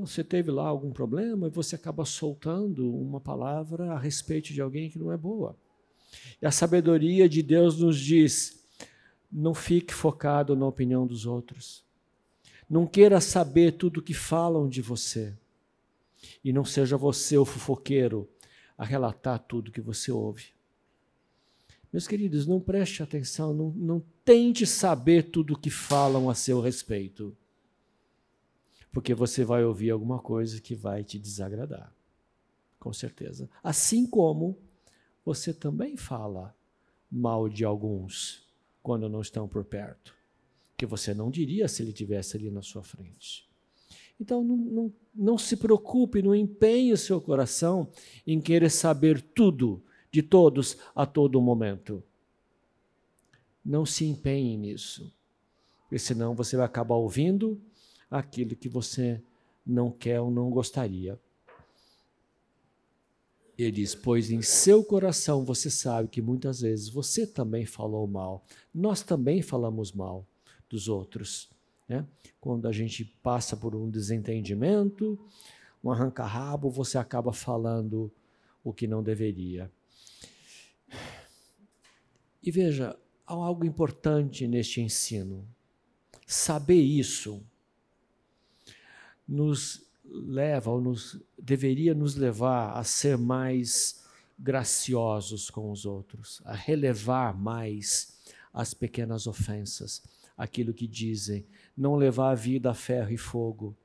você teve lá algum problema e você acaba soltando uma palavra a respeito de alguém que não é boa. E a sabedoria de Deus nos diz: não fique focado na opinião dos outros. Não queira saber tudo o que falam de você. E não seja você o fofoqueiro a relatar tudo que você ouve. Meus queridos, não preste atenção, não, não tente saber tudo o que falam a seu respeito. Porque você vai ouvir alguma coisa que vai te desagradar. Com certeza. Assim como você também fala mal de alguns quando não estão por perto. Que você não diria se ele estivesse ali na sua frente. Então, não, não, não se preocupe, não empenhe o seu coração em querer saber tudo de todos a todo momento. Não se empenhe nisso, porque senão você vai acabar ouvindo aquilo que você não quer ou não gostaria. Ele diz: Pois em seu coração você sabe que muitas vezes você também falou mal, nós também falamos mal dos outros. Né? Quando a gente passa por um desentendimento, um arranca-rabo, você acaba falando o que não deveria. E veja, há algo importante neste ensino. Saber isso nos leva, ou nos, deveria nos levar a ser mais graciosos com os outros, a relevar mais as pequenas ofensas, aquilo que dizem, não levar a vida a ferro e fogo.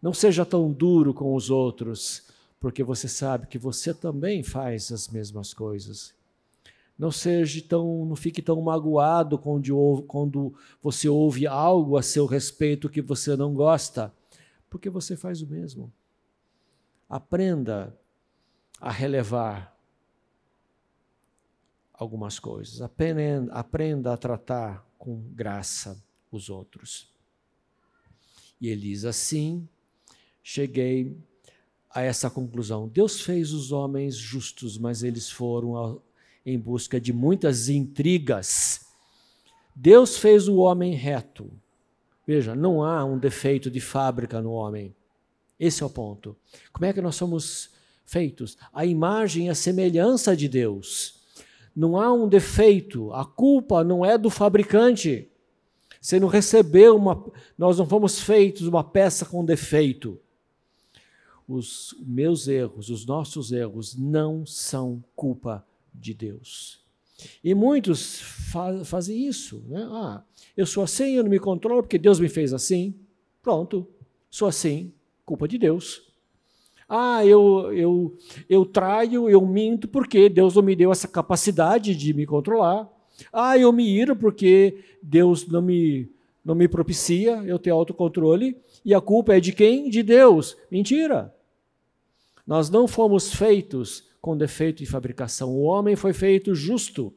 Não seja tão duro com os outros, porque você sabe que você também faz as mesmas coisas. Não seja tão, não fique tão magoado quando, quando você ouve algo a seu respeito que você não gosta porque você faz o mesmo. Aprenda a relevar algumas coisas. Aprenda, a tratar com graça os outros. E ele diz assim: cheguei a essa conclusão. Deus fez os homens justos, mas eles foram em busca de muitas intrigas. Deus fez o homem reto, Veja, não há um defeito de fábrica no homem. Esse é o ponto. Como é que nós somos feitos? A imagem e a semelhança de Deus. Não há um defeito. A culpa não é do fabricante. Você não recebeu uma. Nós não fomos feitos uma peça com defeito. Os meus erros, os nossos erros, não são culpa de Deus. E muitos fa fazem isso. Né? Ah, eu sou assim, eu não me controlo porque Deus me fez assim. Pronto, sou assim, culpa de Deus. Ah, eu, eu, eu traio, eu minto porque Deus não me deu essa capacidade de me controlar. Ah, eu me iro porque Deus não me, não me propicia eu ter autocontrole. E a culpa é de quem? De Deus. Mentira. Nós não fomos feitos com defeito de fabricação. O homem foi feito justo.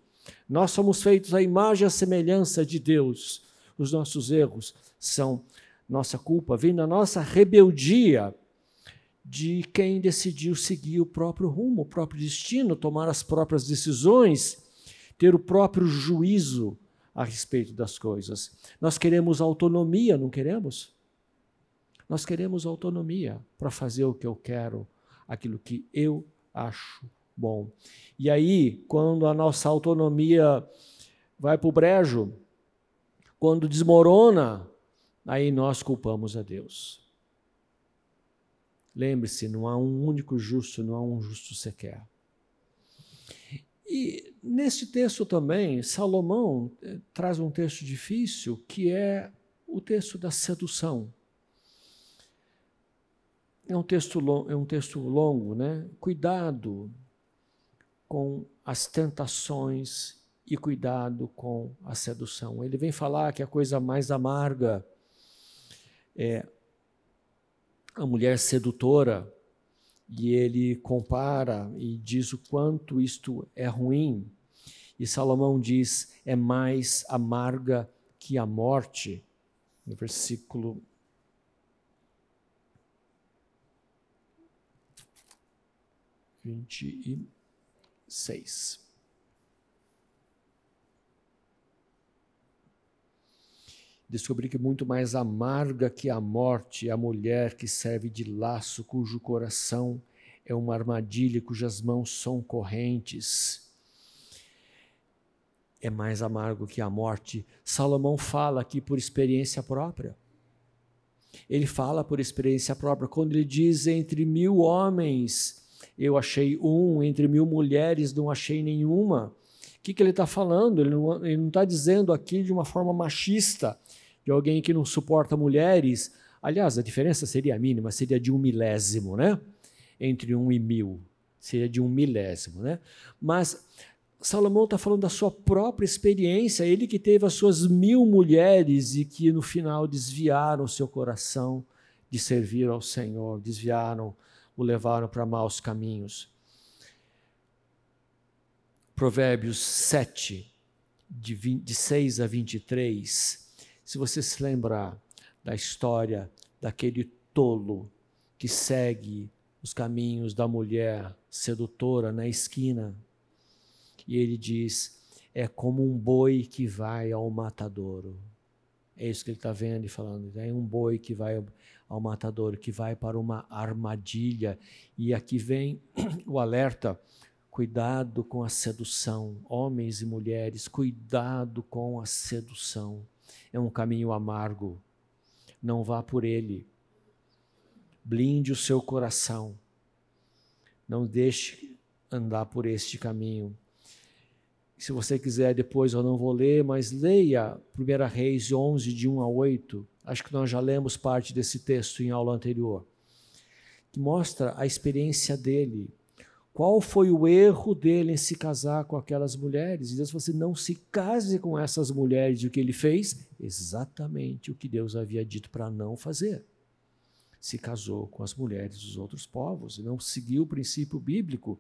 Nós somos feitos à imagem e à semelhança de Deus. Os nossos erros são nossa culpa, vem da nossa rebeldia de quem decidiu seguir o próprio rumo, o próprio destino, tomar as próprias decisões, ter o próprio juízo a respeito das coisas. Nós queremos autonomia, não queremos? Nós queremos autonomia para fazer o que eu quero, aquilo que eu acho bom. E aí, quando a nossa autonomia vai para o brejo, quando desmorona, aí nós culpamos a Deus. Lembre-se, não há um único justo, não há um justo sequer. E nesse texto também, Salomão eh, traz um texto difícil, que é o texto da sedução. É um texto, é um texto longo, né? Cuidado com as tentações e cuidado com a sedução. Ele vem falar que a coisa mais amarga é a mulher sedutora, e ele compara e diz o quanto isto é ruim. E Salomão diz: é mais amarga que a morte, no versículo 26. Descobri que muito mais amarga que a morte é a mulher que serve de laço, cujo coração é uma armadilha, cujas mãos são correntes. É mais amargo que a morte. Salomão fala aqui por experiência própria. Ele fala por experiência própria. Quando ele diz entre mil homens eu achei um, entre mil mulheres não achei nenhuma. O que, que ele está falando? Ele não está dizendo aqui de uma forma machista, de alguém que não suporta mulheres. Aliás, a diferença seria mínima, seria de um milésimo, né? Entre um e mil. Seria de um milésimo, né? Mas Salomão está falando da sua própria experiência, ele que teve as suas mil mulheres e que no final desviaram o seu coração de servir ao Senhor, desviaram o levaram para maus caminhos. Provérbios 7, de, 20, de 6 a 23. Se você se lembrar da história daquele tolo que segue os caminhos da mulher sedutora na esquina. E ele diz: é como um boi que vai ao matadouro. É isso que ele está vendo e falando. É um boi que vai ao matadouro, que vai para uma armadilha. E aqui vem o alerta: cuidado com a sedução. Homens e mulheres, cuidado com a sedução. É um caminho amargo. Não vá por ele. Blinde o seu coração. Não deixe andar por este caminho. Se você quiser, depois eu não vou ler, mas leia 1 Reis 11, de 1 a 8. Acho que nós já lemos parte desse texto em aula anterior. Que mostra a experiência dele. Qual foi o erro dele em se casar com aquelas mulheres? E Deus falou assim: não se case com essas mulheres. E o que ele fez? Exatamente o que Deus havia dito para não fazer se casou com as mulheres dos outros povos e não seguiu o princípio bíblico.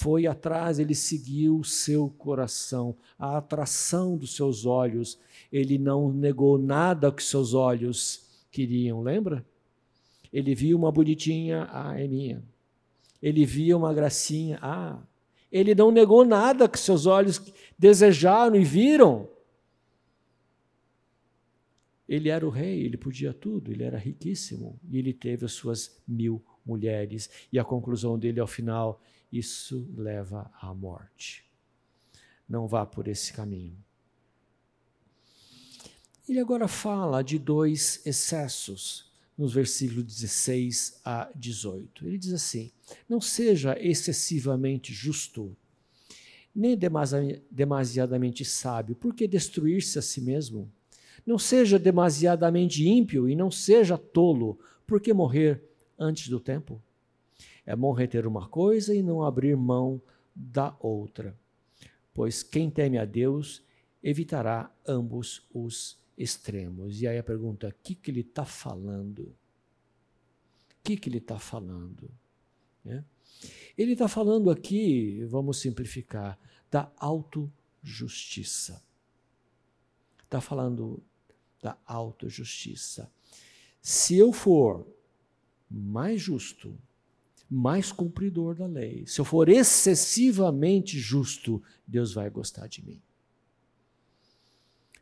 Foi atrás, ele seguiu o seu coração, a atração dos seus olhos. Ele não negou nada que seus olhos queriam, lembra? Ele viu uma bonitinha, ah, é minha. Ele via uma gracinha, ah. Ele não negou nada que seus olhos desejaram e viram. Ele era o rei, ele podia tudo, ele era riquíssimo. E ele teve as suas mil mulheres. E a conclusão dele ao final: isso leva à morte. Não vá por esse caminho. Ele agora fala de dois excessos, nos versículos 16 a 18. Ele diz assim: Não seja excessivamente justo, nem demasiadamente sábio, por que destruir-se a si mesmo? Não seja demasiadamente ímpio e não seja tolo, porque morrer antes do tempo. É bom reter uma coisa e não abrir mão da outra, pois quem teme a Deus evitará ambos os extremos. E aí a pergunta: o que, que ele está falando? O que, que ele está falando? É? Ele está falando aqui, vamos simplificar, da autojustiça. Está falando da autojustiça. Se eu for mais justo, mais cumpridor da lei, se eu for excessivamente justo, Deus vai gostar de mim.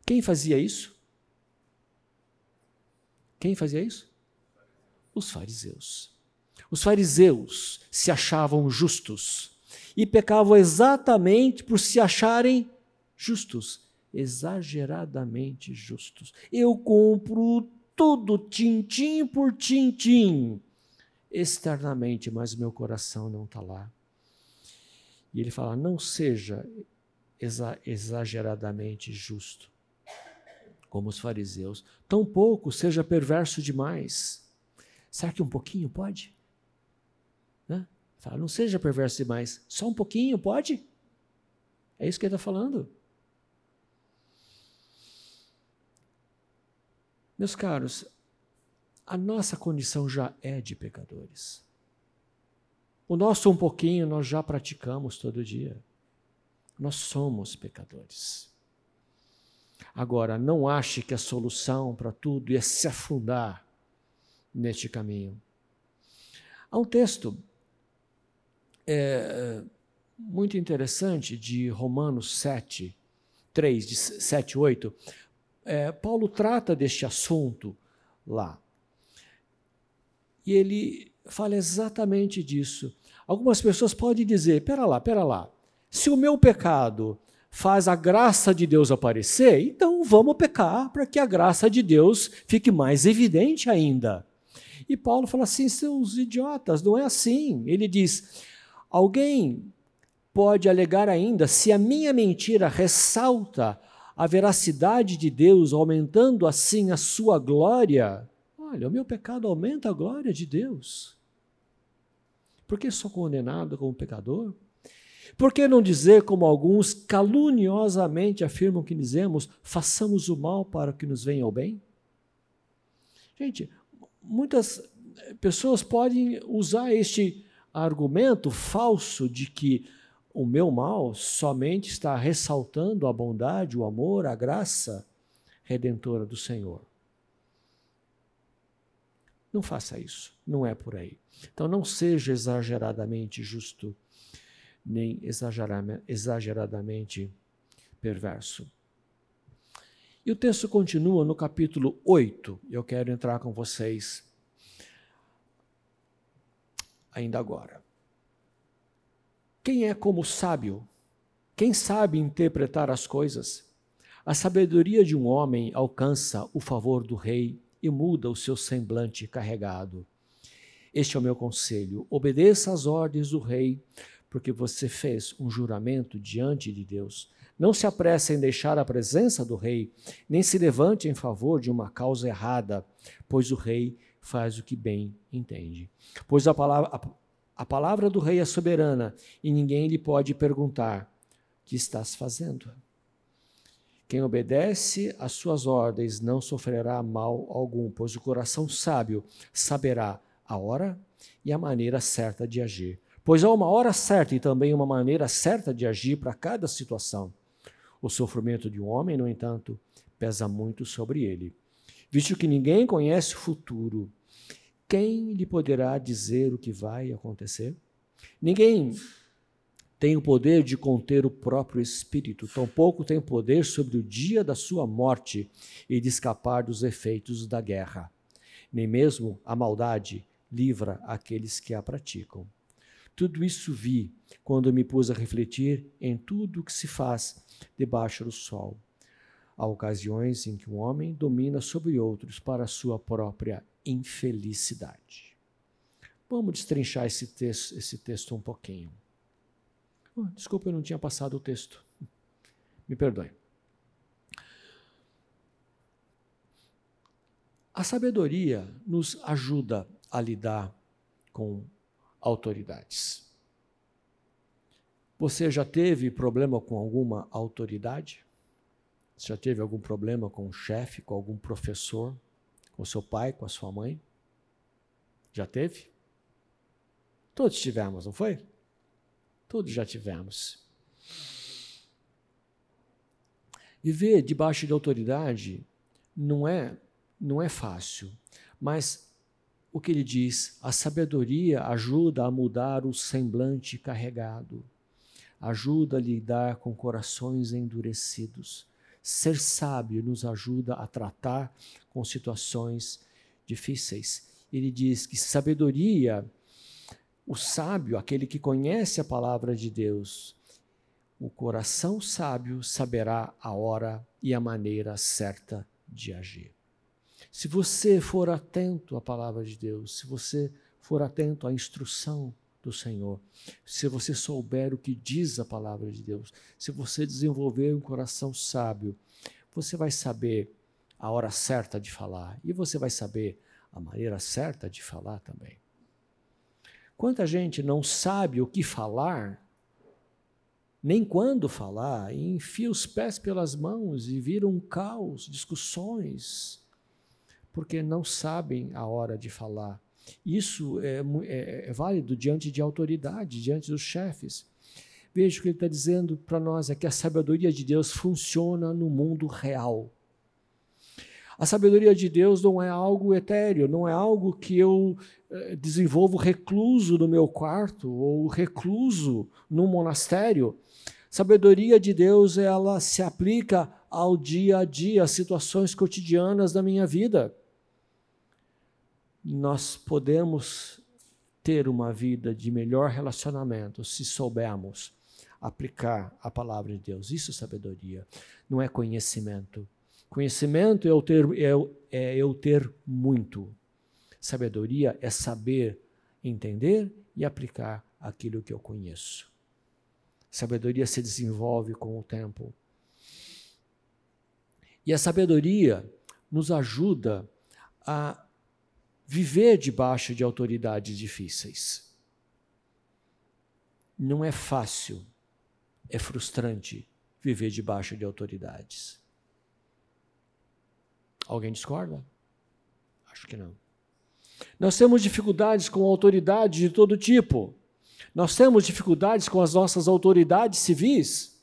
Quem fazia isso? Quem fazia isso? Os fariseus. Os fariseus se achavam justos e pecavam exatamente por se acharem justos exageradamente justos. Eu compro tudo, tintim por tintim, externamente, mas meu coração não está lá. E ele fala: não seja exa exageradamente justo, como os fariseus, tampouco seja perverso demais. Será que um pouquinho pode? Né? Fala, não seja perverso demais, só um pouquinho pode? É isso que ele está falando. Meus caros, a nossa condição já é de pecadores. O nosso um pouquinho nós já praticamos todo dia. Nós somos pecadores. Agora, não ache que a solução para tudo é se afundar neste caminho. Há um texto é, muito interessante de Romanos 7, 3, de 7, 8, é, Paulo trata deste assunto lá. E ele fala exatamente disso. Algumas pessoas podem dizer: pera lá, pera lá. Se o meu pecado faz a graça de Deus aparecer, então vamos pecar para que a graça de Deus fique mais evidente ainda. E Paulo fala assim: seus idiotas, não é assim. Ele diz: alguém pode alegar ainda, se a minha mentira ressalta a veracidade de Deus, aumentando assim a sua glória, olha, o meu pecado aumenta a glória de Deus. Por que sou condenado como pecador? Por que não dizer, como alguns caluniosamente afirmam que dizemos, façamos o mal para que nos venha o bem? Gente, muitas pessoas podem usar este argumento falso de que o meu mal somente está ressaltando a bondade, o amor, a graça redentora do Senhor. Não faça isso, não é por aí. Então não seja exageradamente justo, nem exageradamente perverso. E o texto continua no capítulo 8. Eu quero entrar com vocês ainda agora. Quem é como sábio? Quem sabe interpretar as coisas? A sabedoria de um homem alcança o favor do rei e muda o seu semblante carregado. Este é o meu conselho: obedeça às ordens do rei, porque você fez um juramento diante de Deus. Não se apresse em deixar a presença do rei, nem se levante em favor de uma causa errada, pois o rei faz o que bem entende. Pois a palavra, a, a palavra do rei é soberana e ninguém lhe pode perguntar: que estás fazendo? Quem obedece às suas ordens não sofrerá mal algum, pois o coração sábio saberá a hora e a maneira certa de agir. Pois há uma hora certa e também uma maneira certa de agir para cada situação. O sofrimento de um homem, no entanto, pesa muito sobre ele. Visto que ninguém conhece o futuro, quem lhe poderá dizer o que vai acontecer? Ninguém tem o poder de conter o próprio espírito, tampouco tem poder sobre o dia da sua morte e de escapar dos efeitos da guerra. Nem mesmo a maldade livra aqueles que a praticam. Tudo isso vi quando me pus a refletir em tudo o que se faz debaixo do sol. Há ocasiões em que um homem domina sobre outros para a sua própria infelicidade. Vamos destrinchar esse texto, esse texto um pouquinho. Oh, desculpa, eu não tinha passado o texto. Me perdoe. A sabedoria nos ajuda a lidar com autoridades. Você já teve problema com alguma autoridade? Você já teve algum problema com um chefe, com algum professor, com seu pai, com a sua mãe? Já teve? Todos tivemos, não foi? Todos já tivemos. Viver debaixo de autoridade não é não é fácil, mas o que ele diz, a sabedoria ajuda a mudar o semblante carregado, ajuda a lidar com corações endurecidos. Ser sábio nos ajuda a tratar com situações difíceis. Ele diz que sabedoria o sábio, aquele que conhece a palavra de Deus, o coração sábio saberá a hora e a maneira certa de agir. Se você for atento à palavra de Deus, se você for atento à instrução do Senhor, se você souber o que diz a palavra de Deus, se você desenvolver um coração sábio, você vai saber a hora certa de falar e você vai saber a maneira certa de falar também. Quanta gente não sabe o que falar, nem quando falar, e enfia os pés pelas mãos e vira um caos, discussões, porque não sabem a hora de falar. Isso é, é, é válido diante de autoridade, diante dos chefes. Veja o que ele está dizendo para nós: é que a sabedoria de Deus funciona no mundo real. A sabedoria de Deus não é algo etéreo, não é algo que eu eh, desenvolvo recluso no meu quarto ou recluso num monastério. Sabedoria de Deus, ela se aplica ao dia a dia, às situações cotidianas da minha vida. Nós podemos ter uma vida de melhor relacionamento se soubermos aplicar a palavra de Deus. Isso é sabedoria, não é conhecimento. Conhecimento é eu ter, é, é eu ter muito. Sabedoria é saber entender e aplicar aquilo que eu conheço. Sabedoria se desenvolve com o tempo. E a sabedoria nos ajuda a viver debaixo de autoridades difíceis. Não é fácil, é frustrante viver debaixo de autoridades. Alguém discorda? Acho que não. Nós temos dificuldades com autoridades de todo tipo. Nós temos dificuldades com as nossas autoridades civis.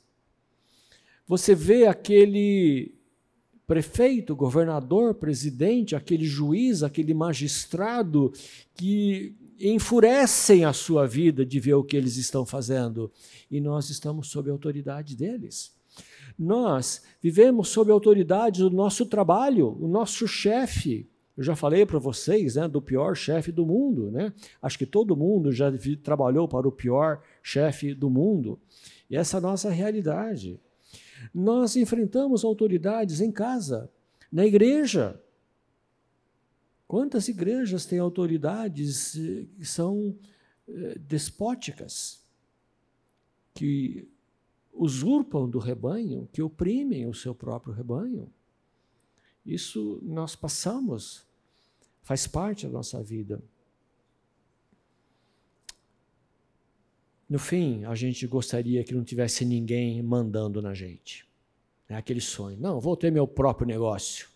Você vê aquele prefeito, governador, presidente, aquele juiz, aquele magistrado que enfurecem a sua vida de ver o que eles estão fazendo. E nós estamos sob a autoridade deles. Nós vivemos sob a autoridade do nosso trabalho, o nosso chefe. Eu já falei para vocês né, do pior chefe do mundo. Né? Acho que todo mundo já trabalhou para o pior chefe do mundo. E essa é a nossa realidade. Nós enfrentamos autoridades em casa, na igreja. Quantas igrejas têm autoridades eh, que são eh, despóticas, que usurpam do rebanho, que oprimem o seu próprio rebanho? Isso nós passamos, faz parte da nossa vida. No fim, a gente gostaria que não tivesse ninguém mandando na gente. É aquele sonho. Não, vou ter meu próprio negócio.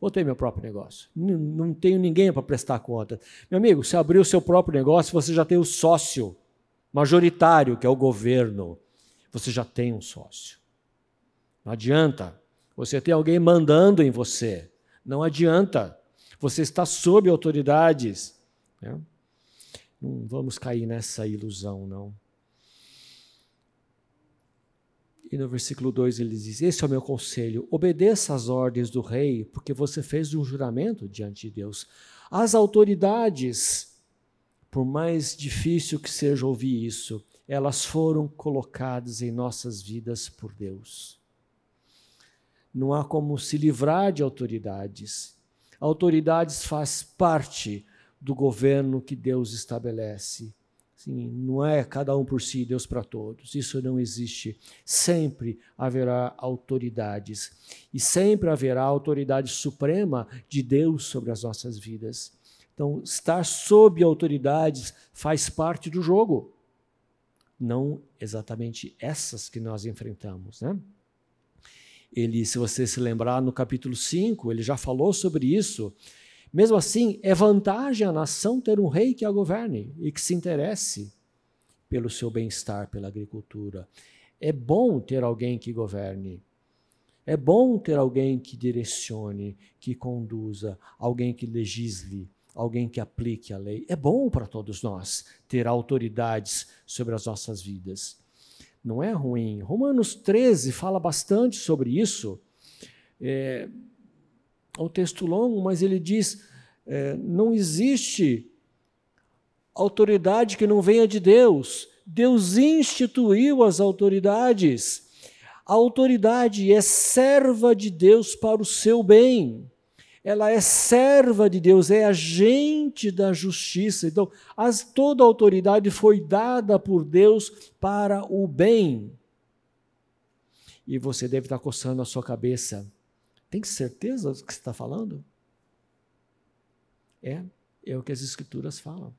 Vou ter meu próprio negócio. Não, não tenho ninguém para prestar conta. Meu amigo, se abrir o seu próprio negócio, você já tem o sócio majoritário, que é o governo. Você já tem um sócio. Não adianta. Você tem alguém mandando em você. Não adianta. Você está sob autoridades. Né? Não vamos cair nessa ilusão, não. E no versículo 2 ele diz: Esse é o meu conselho, obedeça às ordens do rei, porque você fez um juramento diante de Deus. As autoridades, por mais difícil que seja ouvir isso, elas foram colocadas em nossas vidas por Deus. Não há como se livrar de autoridades. Autoridades faz parte do governo que Deus estabelece. Sim, não é cada um por si, Deus para todos. Isso não existe. Sempre haverá autoridades. E sempre haverá autoridade suprema de Deus sobre as nossas vidas. Então, estar sob autoridades faz parte do jogo. Não exatamente essas que nós enfrentamos, né? Ele, se você se lembrar, no capítulo 5, ele já falou sobre isso mesmo assim, é vantagem a nação ter um rei que a governe e que se interesse pelo seu bem-estar, pela agricultura. É bom ter alguém que governe. É bom ter alguém que direcione, que conduza, alguém que legisle, alguém que aplique a lei. É bom para todos nós ter autoridades sobre as nossas vidas. Não é ruim. Romanos 13 fala bastante sobre isso. É, é um texto longo, mas ele diz: é, não existe autoridade que não venha de Deus. Deus instituiu as autoridades. A autoridade é serva de Deus para o seu bem. Ela é serva de Deus, é agente da justiça. Então, as, toda a autoridade foi dada por Deus para o bem. E você deve estar coçando a sua cabeça. Tem certeza do que você está falando? É, é o que as Escrituras falam.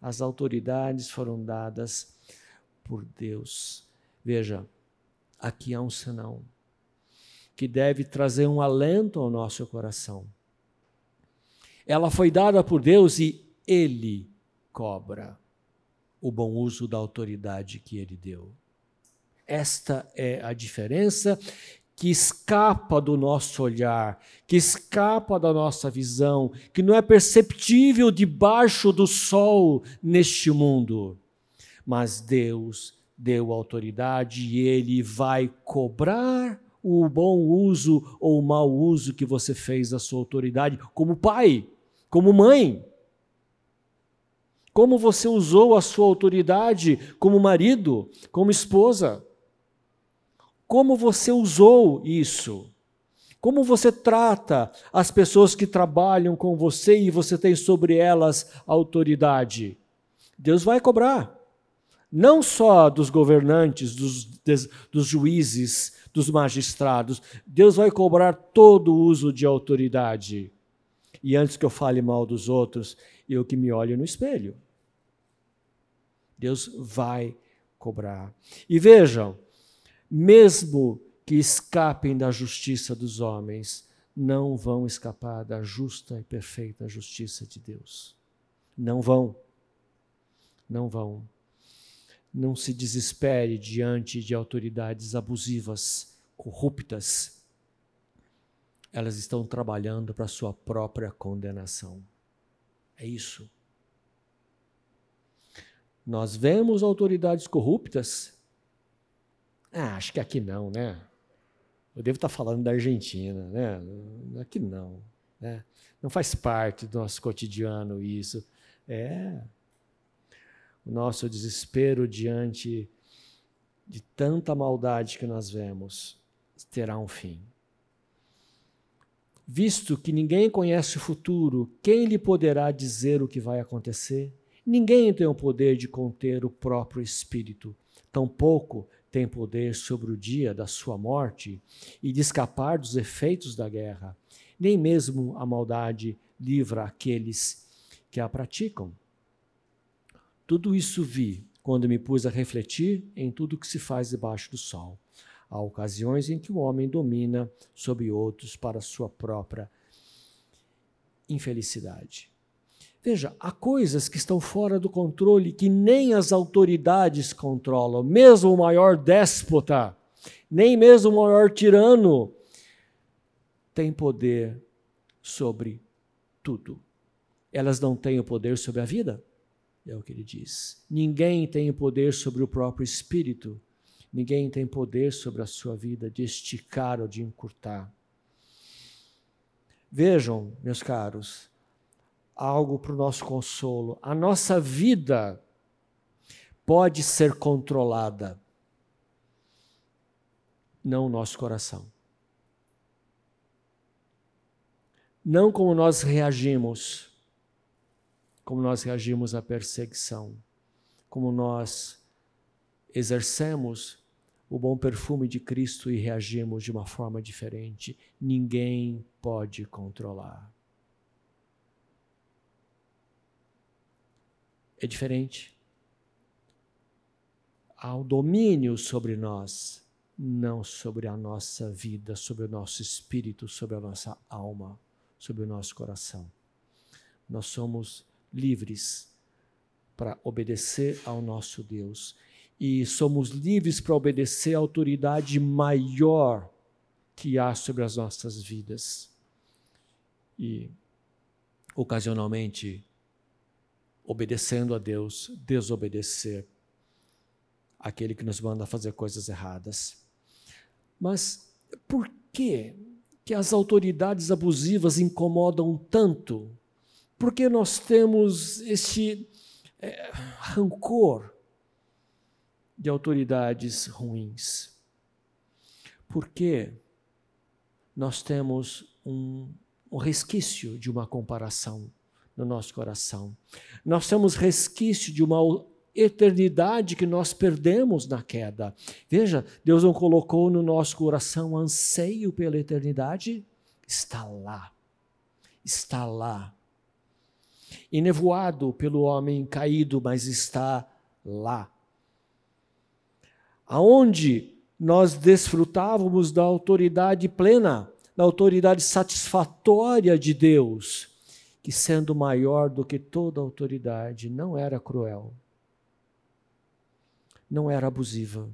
As autoridades foram dadas por Deus. Veja, aqui há um sinal que deve trazer um alento ao nosso coração. Ela foi dada por Deus e Ele cobra o bom uso da autoridade que Ele deu. Esta é a diferença que escapa do nosso olhar, que escapa da nossa visão, que não é perceptível debaixo do sol neste mundo. Mas Deus deu autoridade e Ele vai cobrar o bom uso ou o mau uso que você fez da sua autoridade como pai, como mãe. Como você usou a sua autoridade como marido, como esposa como você usou isso. Como você trata as pessoas que trabalham com você e você tem sobre elas autoridade. Deus vai cobrar. Não só dos governantes, dos, dos juízes, dos magistrados. Deus vai cobrar todo o uso de autoridade. E antes que eu fale mal dos outros, eu que me olho no espelho. Deus vai cobrar. E vejam, mesmo que escapem da justiça dos homens, não vão escapar da justa e perfeita justiça de Deus. Não vão. Não vão. Não se desespere diante de autoridades abusivas, corruptas. elas estão trabalhando para sua própria condenação. É isso. Nós vemos autoridades corruptas. Ah, acho que aqui não, né? Eu devo estar falando da Argentina, né? Aqui não, né? Não faz parte do nosso cotidiano isso. É. O nosso desespero diante de tanta maldade que nós vemos terá um fim. Visto que ninguém conhece o futuro, quem lhe poderá dizer o que vai acontecer? Ninguém tem o poder de conter o próprio espírito, tampouco tem poder sobre o dia da sua morte e de escapar dos efeitos da guerra. Nem mesmo a maldade livra aqueles que a praticam. Tudo isso vi quando me pus a refletir em tudo que se faz debaixo do sol. Há ocasiões em que o homem domina sobre outros para sua própria infelicidade. Veja, há coisas que estão fora do controle que nem as autoridades controlam, mesmo o maior déspota, nem mesmo o maior tirano tem poder sobre tudo. Elas não têm o poder sobre a vida, é o que ele diz. Ninguém tem o poder sobre o próprio espírito. Ninguém tem poder sobre a sua vida de esticar ou de encurtar. Vejam, meus caros, algo para o nosso consolo. A nossa vida pode ser controlada, não o nosso coração. Não como nós reagimos como nós reagimos à perseguição, como nós exercemos o bom perfume de Cristo e reagimos de uma forma diferente. Ninguém pode controlar. É diferente. Há o domínio sobre nós, não sobre a nossa vida, sobre o nosso espírito, sobre a nossa alma, sobre o nosso coração. Nós somos livres para obedecer ao nosso Deus. E somos livres para obedecer à autoridade maior que há sobre as nossas vidas. E, ocasionalmente, obedecendo a Deus, desobedecer aquele que nos manda fazer coisas erradas. Mas por que que as autoridades abusivas incomodam tanto porque nós temos este é, rancor de autoridades ruins? Porque nós temos um, um resquício de uma comparação no nosso coração. Nós temos resquício de uma eternidade que nós perdemos na queda. Veja, Deus não colocou no nosso coração anseio pela eternidade? Está lá. Está lá enevoado pelo homem caído, mas está lá. Aonde nós desfrutávamos da autoridade plena, da autoridade satisfatória de Deus, que sendo maior do que toda autoridade, não era cruel, não era abusiva.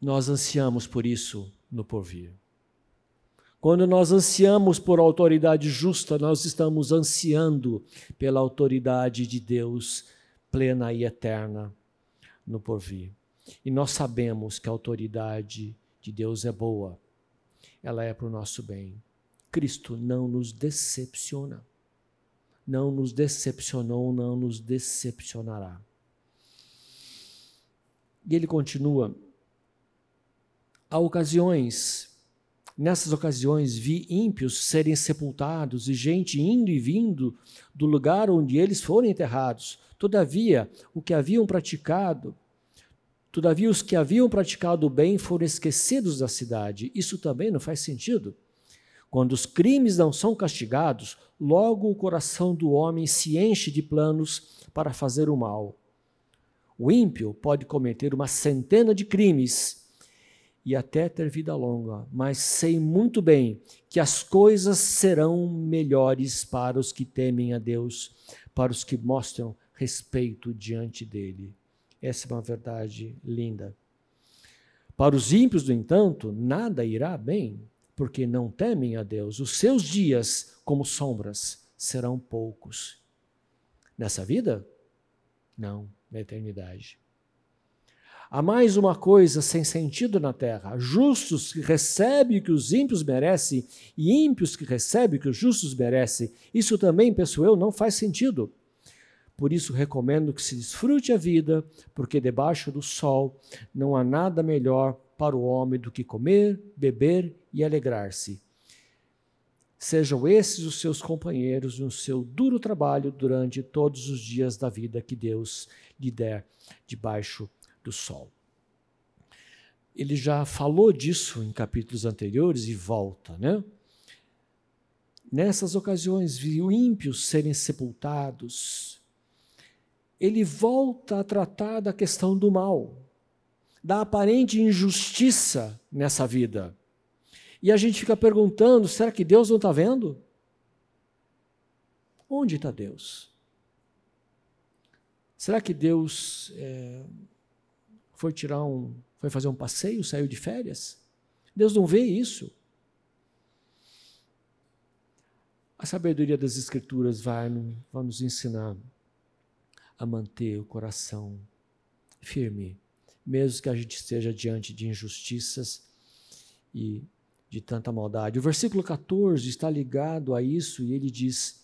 Nós ansiamos por isso no porvir. Quando nós ansiamos por autoridade justa, nós estamos ansiando pela autoridade de Deus plena e eterna no porvir. E nós sabemos que a autoridade de Deus é boa, ela é para o nosso bem. Cristo não nos decepciona. Não nos decepcionou, não nos decepcionará. E ele continua. Há ocasiões Nessas ocasiões vi ímpios serem sepultados e gente indo e vindo do lugar onde eles foram enterrados. Todavia, o que haviam praticado, todavia os que haviam praticado o bem foram esquecidos da cidade. Isso também não faz sentido. Quando os crimes não são castigados, logo o coração do homem se enche de planos para fazer o mal. O ímpio pode cometer uma centena de crimes e até ter vida longa, mas sei muito bem que as coisas serão melhores para os que temem a Deus, para os que mostram respeito diante dele. Essa é uma verdade linda. Para os ímpios, no entanto, nada irá bem, porque não temem a Deus. Os seus dias, como sombras, serão poucos. Nessa vida? Não, na eternidade. Há mais uma coisa sem sentido na terra: justos que recebem o que os ímpios merecem e ímpios que recebem o que os justos merecem. Isso também, penso eu, não faz sentido. Por isso recomendo que se desfrute a vida, porque debaixo do sol não há nada melhor para o homem do que comer, beber e alegrar-se. Sejam esses os seus companheiros no seu duro trabalho durante todos os dias da vida que Deus lhe der debaixo do sol. Ele já falou disso em capítulos anteriores e volta, né? Nessas ocasiões, viu ímpios serem sepultados. Ele volta a tratar da questão do mal, da aparente injustiça nessa vida. E a gente fica perguntando: será que Deus não está vendo? Onde está Deus? Será que Deus é, foi tirar um, foi fazer um passeio, saiu de férias. Deus não vê isso. A sabedoria das Escrituras vai, vai nos ensinar a manter o coração firme, mesmo que a gente esteja diante de injustiças e de tanta maldade. O versículo 14 está ligado a isso e ele diz: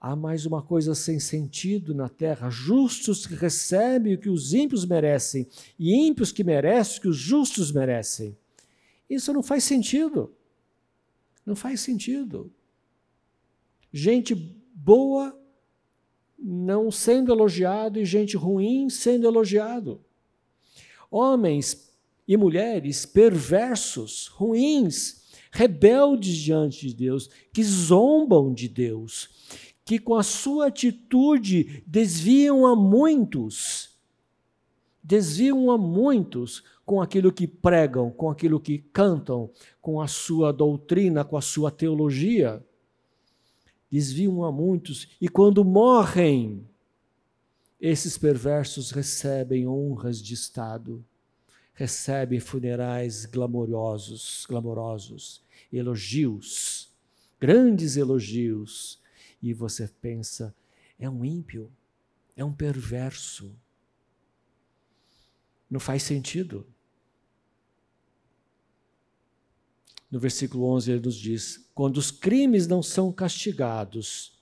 Há mais uma coisa sem sentido na terra: justos que recebem o que os ímpios merecem, e ímpios que merecem o que os justos merecem. Isso não faz sentido. Não faz sentido. Gente boa não sendo elogiado e gente ruim sendo elogiado. Homens e mulheres perversos, ruins, rebeldes diante de Deus, que zombam de Deus, que com a sua atitude desviam a muitos, desviam a muitos com aquilo que pregam, com aquilo que cantam, com a sua doutrina, com a sua teologia. Desviam a muitos e quando morrem, esses perversos recebem honras de Estado, recebem funerais glamourosos, glamourosos, elogios, grandes elogios, e você pensa: é um ímpio, é um perverso. Não faz sentido. No versículo 11 ele nos diz: quando os crimes não são castigados,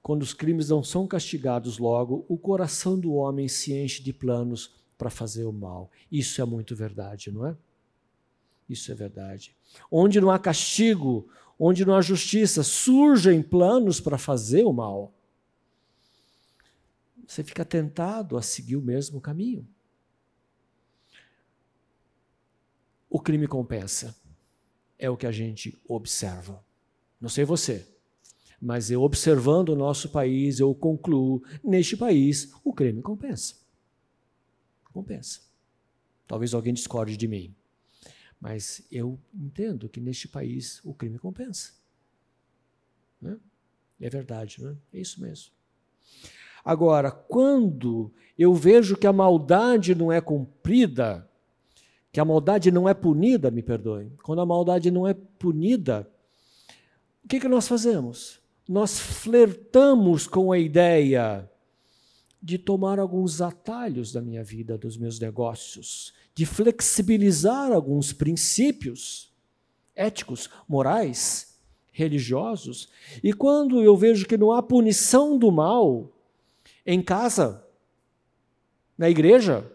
quando os crimes não são castigados logo, o coração do homem se enche de planos para fazer o mal. Isso é muito verdade, não é? Isso é verdade. Onde não há castigo, onde não há justiça, surgem planos para fazer o mal. Você fica tentado a seguir o mesmo caminho. O crime compensa. É o que a gente observa. Não sei você, mas eu observando o nosso país, eu concluo: neste país, o crime compensa. Compensa. Talvez alguém discorde de mim. Mas eu entendo que neste país o crime compensa. Né? É verdade, né? é isso mesmo. Agora, quando eu vejo que a maldade não é cumprida, que a maldade não é punida, me perdoem, quando a maldade não é punida, o que, que nós fazemos? Nós flertamos com a ideia de tomar alguns atalhos da minha vida, dos meus negócios, de flexibilizar alguns princípios éticos, morais, religiosos. E quando eu vejo que não há punição do mal em casa, na igreja,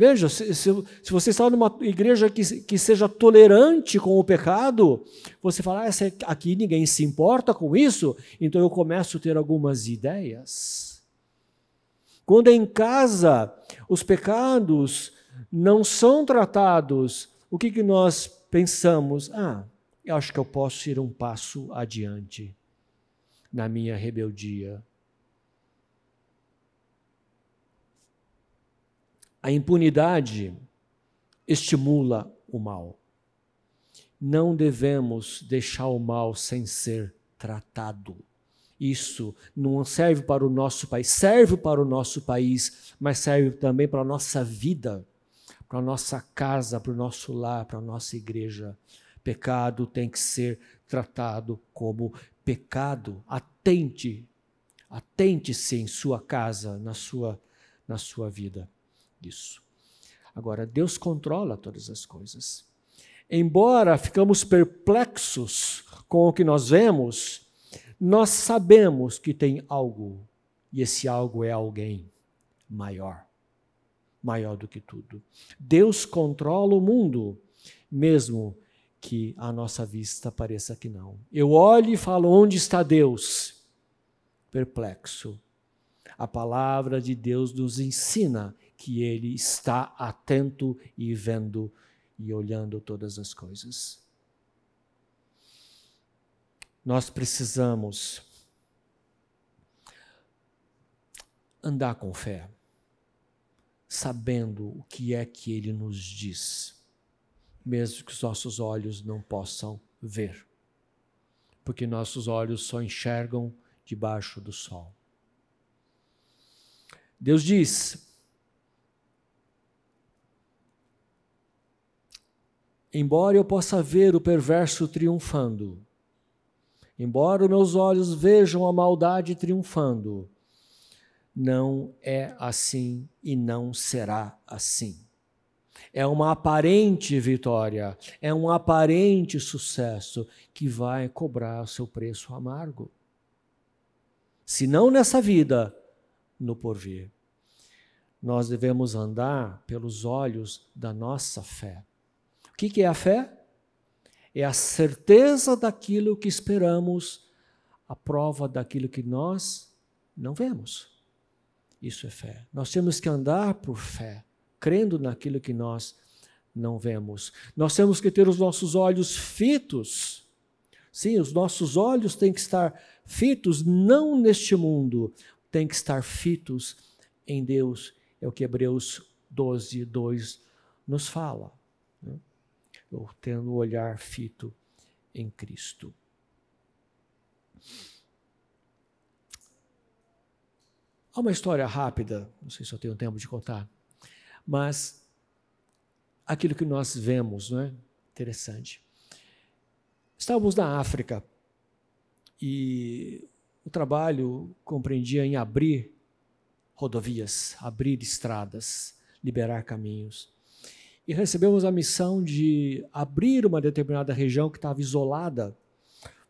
Veja, se, se, se, você está numa igreja que, que seja tolerante com o pecado, você fala, ah, aqui ninguém se importa com isso, então eu começo a ter algumas ideias. Quando em casa os pecados não são tratados, o que, que nós pensamos? Ah, eu acho que eu posso ir um passo adiante na minha rebeldia. A impunidade estimula o mal. Não devemos deixar o mal sem ser tratado. Isso não serve para o nosso país, serve para o nosso país, mas serve também para a nossa vida para a nossa casa, para o nosso lar, para a nossa igreja. Pecado tem que ser tratado como pecado. Atente, atente-se em sua casa, na sua, na sua vida. Isso. Agora, Deus controla todas as coisas. Embora ficamos perplexos com o que nós vemos, nós sabemos que tem algo, e esse algo é alguém maior maior do que tudo. Deus controla o mundo, mesmo que a nossa vista pareça que não. Eu olho e falo: onde está Deus? Perplexo. A palavra de Deus nos ensina que Ele está atento e vendo e olhando todas as coisas. Nós precisamos andar com fé sabendo o que é que ele nos diz, mesmo que os nossos olhos não possam ver, porque nossos olhos só enxergam debaixo do sol. Deus diz: Embora eu possa ver o perverso triunfando, embora meus olhos vejam a maldade triunfando, não é assim e não será assim. É uma aparente vitória, é um aparente sucesso que vai cobrar seu preço amargo. Se não nessa vida, no porvir. Nós devemos andar pelos olhos da nossa fé. O que é a fé? É a certeza daquilo que esperamos, a prova daquilo que nós não vemos. Isso é fé. Nós temos que andar por fé, crendo naquilo que nós não vemos. Nós temos que ter os nossos olhos fitos. Sim, os nossos olhos têm que estar fitos não neste mundo, têm que estar fitos em Deus. É o que Hebreus 12, 2 nos fala. Eu tendo o olhar fito em Cristo. Há uma história rápida, não sei se eu tenho tempo de contar, mas aquilo que nós vemos, não é? Interessante. Estávamos na África e o trabalho compreendia em abrir rodovias, abrir estradas, liberar caminhos. E recebemos a missão de abrir uma determinada região que estava isolada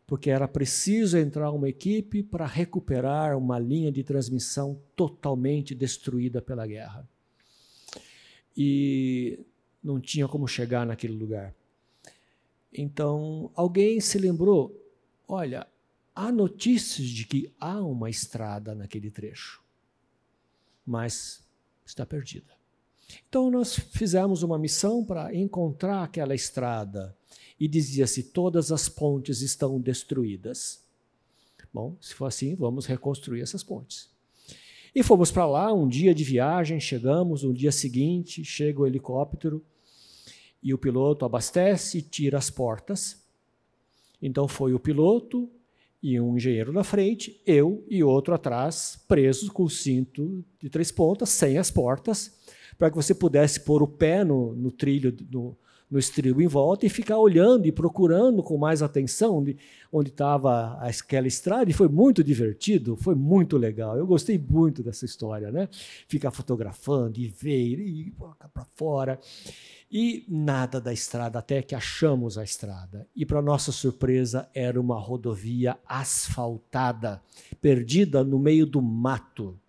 porque era preciso entrar uma equipe para recuperar uma linha de transmissão totalmente destruída pela guerra. E não tinha como chegar naquele lugar. Então, alguém se lembrou: olha, há notícias de que há uma estrada naquele trecho, mas está perdida. Então, nós fizemos uma missão para encontrar aquela estrada e dizia-se: todas as pontes estão destruídas. Bom, se for assim, vamos reconstruir essas pontes. E fomos para lá, um dia de viagem, chegamos, no dia seguinte, chega o helicóptero e o piloto abastece e tira as portas. Então foi o piloto e um engenheiro na frente, eu e outro atrás, presos com o cinto de três pontas, sem as portas, para que você pudesse pôr o pé no, no trilho, no, no estribo em volta e ficar olhando e procurando com mais atenção onde estava aquela estrada. E foi muito divertido, foi muito legal. Eu gostei muito dessa história, né? Ficar fotografando e ver e para fora. E nada da estrada, até que achamos a estrada. E, para nossa surpresa, era uma rodovia asfaltada, perdida no meio do mato.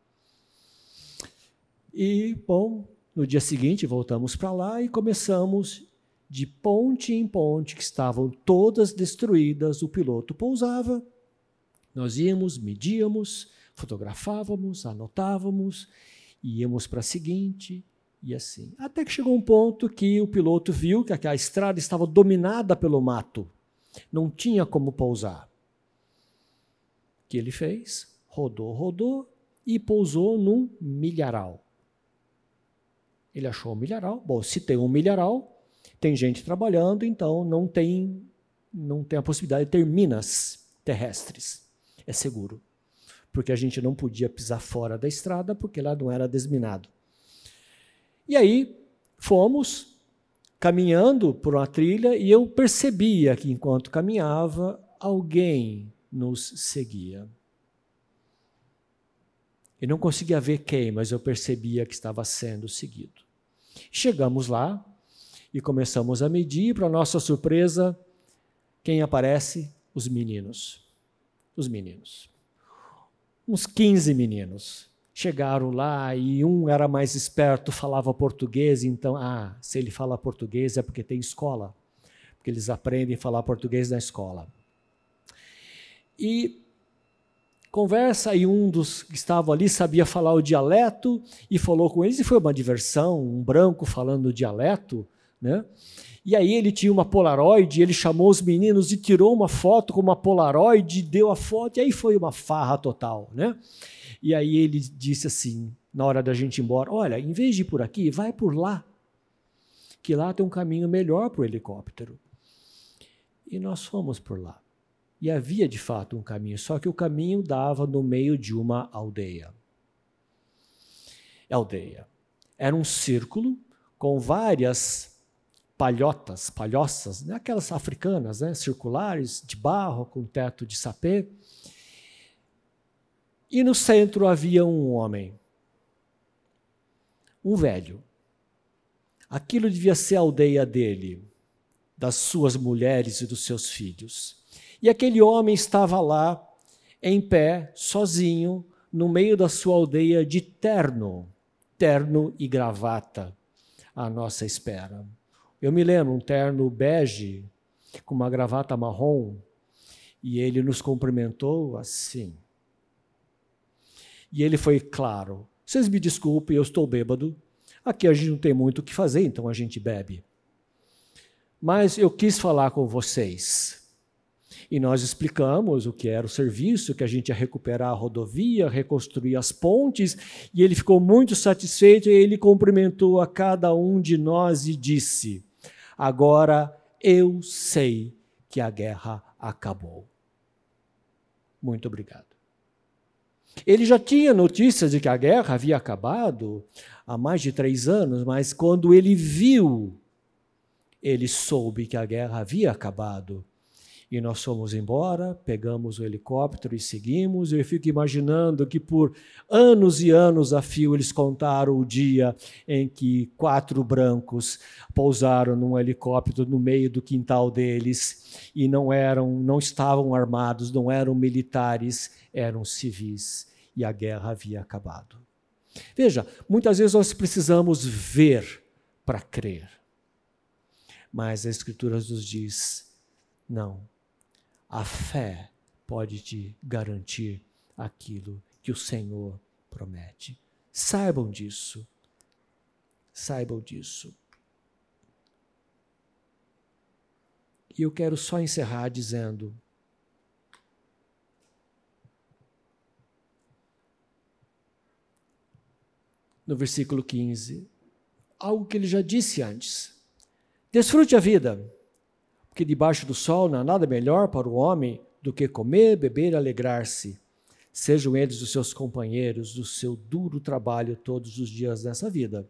E, bom, no dia seguinte voltamos para lá e começamos de ponte em ponte, que estavam todas destruídas, o piloto pousava, nós íamos, medíamos, fotografávamos, anotávamos, íamos para a seguinte e assim. Até que chegou um ponto que o piloto viu que a estrada estava dominada pelo mato, não tinha como pousar. O que ele fez? Rodou, rodou e pousou num milharal. Ele achou um milharal. Bom, se tem um milharal, tem gente trabalhando, então não tem, não tem a possibilidade de ter minas terrestres. É seguro. Porque a gente não podia pisar fora da estrada, porque lá não era desminado. E aí fomos caminhando por uma trilha e eu percebia que enquanto caminhava, alguém nos seguia. Eu não conseguia ver quem, mas eu percebia que estava sendo seguido. Chegamos lá e começamos a medir, para nossa surpresa, quem aparece? Os meninos. Os meninos. Uns 15 meninos. Chegaram lá e um era mais esperto, falava português, então, ah, se ele fala português é porque tem escola, porque eles aprendem a falar português na escola. E conversa e um dos que estavam ali sabia falar o dialeto e falou com eles e foi uma diversão, um branco falando o dialeto, né? E aí ele tinha uma Polaroid, ele chamou os meninos e tirou uma foto com uma Polaroid, deu a foto, e aí foi uma farra total, né? E aí ele disse assim, na hora da gente ir embora, olha, em vez de ir por aqui, vai por lá, que lá tem um caminho melhor para o helicóptero. E nós fomos por lá. E havia de fato um caminho, só que o caminho dava no meio de uma aldeia. Aldeia. Era um círculo com várias palhotas, palhoças, né? aquelas africanas, né? circulares, de barro, com teto de sapê. E no centro havia um homem, um velho. Aquilo devia ser a aldeia dele, das suas mulheres e dos seus filhos. E aquele homem estava lá, em pé, sozinho, no meio da sua aldeia, de terno, terno e gravata, à nossa espera. Eu me lembro, um terno bege, com uma gravata marrom, e ele nos cumprimentou assim. E ele foi claro: vocês me desculpem, eu estou bêbado. Aqui a gente não tem muito o que fazer, então a gente bebe. Mas eu quis falar com vocês. E nós explicamos o que era o serviço, que a gente ia recuperar a rodovia, reconstruir as pontes, e ele ficou muito satisfeito e ele cumprimentou a cada um de nós e disse: Agora eu sei que a guerra acabou. Muito obrigado. Ele já tinha notícias de que a guerra havia acabado há mais de três anos, mas quando ele viu, ele soube que a guerra havia acabado. E nós fomos embora, pegamos o helicóptero e seguimos. Eu fico imaginando que por anos e anos a fio eles contaram o dia em que quatro brancos pousaram num helicóptero no meio do quintal deles e não eram, não estavam armados, não eram militares, eram civis e a guerra havia acabado. Veja, muitas vezes nós precisamos ver para crer. Mas a Escritura nos diz: não, a fé pode te garantir aquilo que o Senhor promete. Saibam disso. Saibam disso. E eu quero só encerrar dizendo: no versículo 15, algo que ele já disse antes. Desfrute a vida porque debaixo do sol não há nada melhor para o homem do que comer, beber e alegrar-se. Sejam eles os seus companheiros do seu duro trabalho todos os dias dessa vida.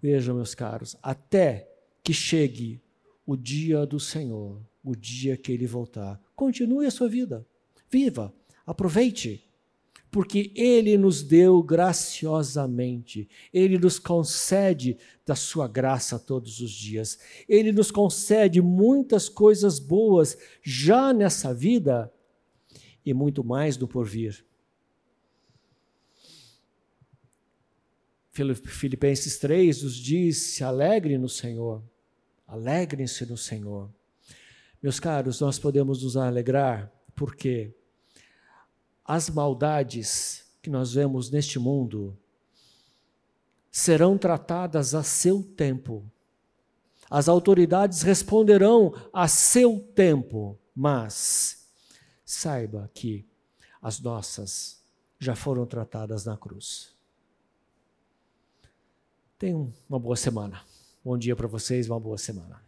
Vejam, meus caros, até que chegue o dia do Senhor, o dia que ele voltar, continue a sua vida. Viva, aproveite porque Ele nos deu graciosamente, Ele nos concede da Sua graça todos os dias, Ele nos concede muitas coisas boas já nessa vida e muito mais no porvir. Filipenses 3 nos diz: se alegre no Senhor, alegrem-se no Senhor. Meus caros, nós podemos nos alegrar porque as maldades que nós vemos neste mundo serão tratadas a seu tempo. As autoridades responderão a seu tempo, mas saiba que as nossas já foram tratadas na cruz. Tenham uma boa semana. Bom dia para vocês, uma boa semana.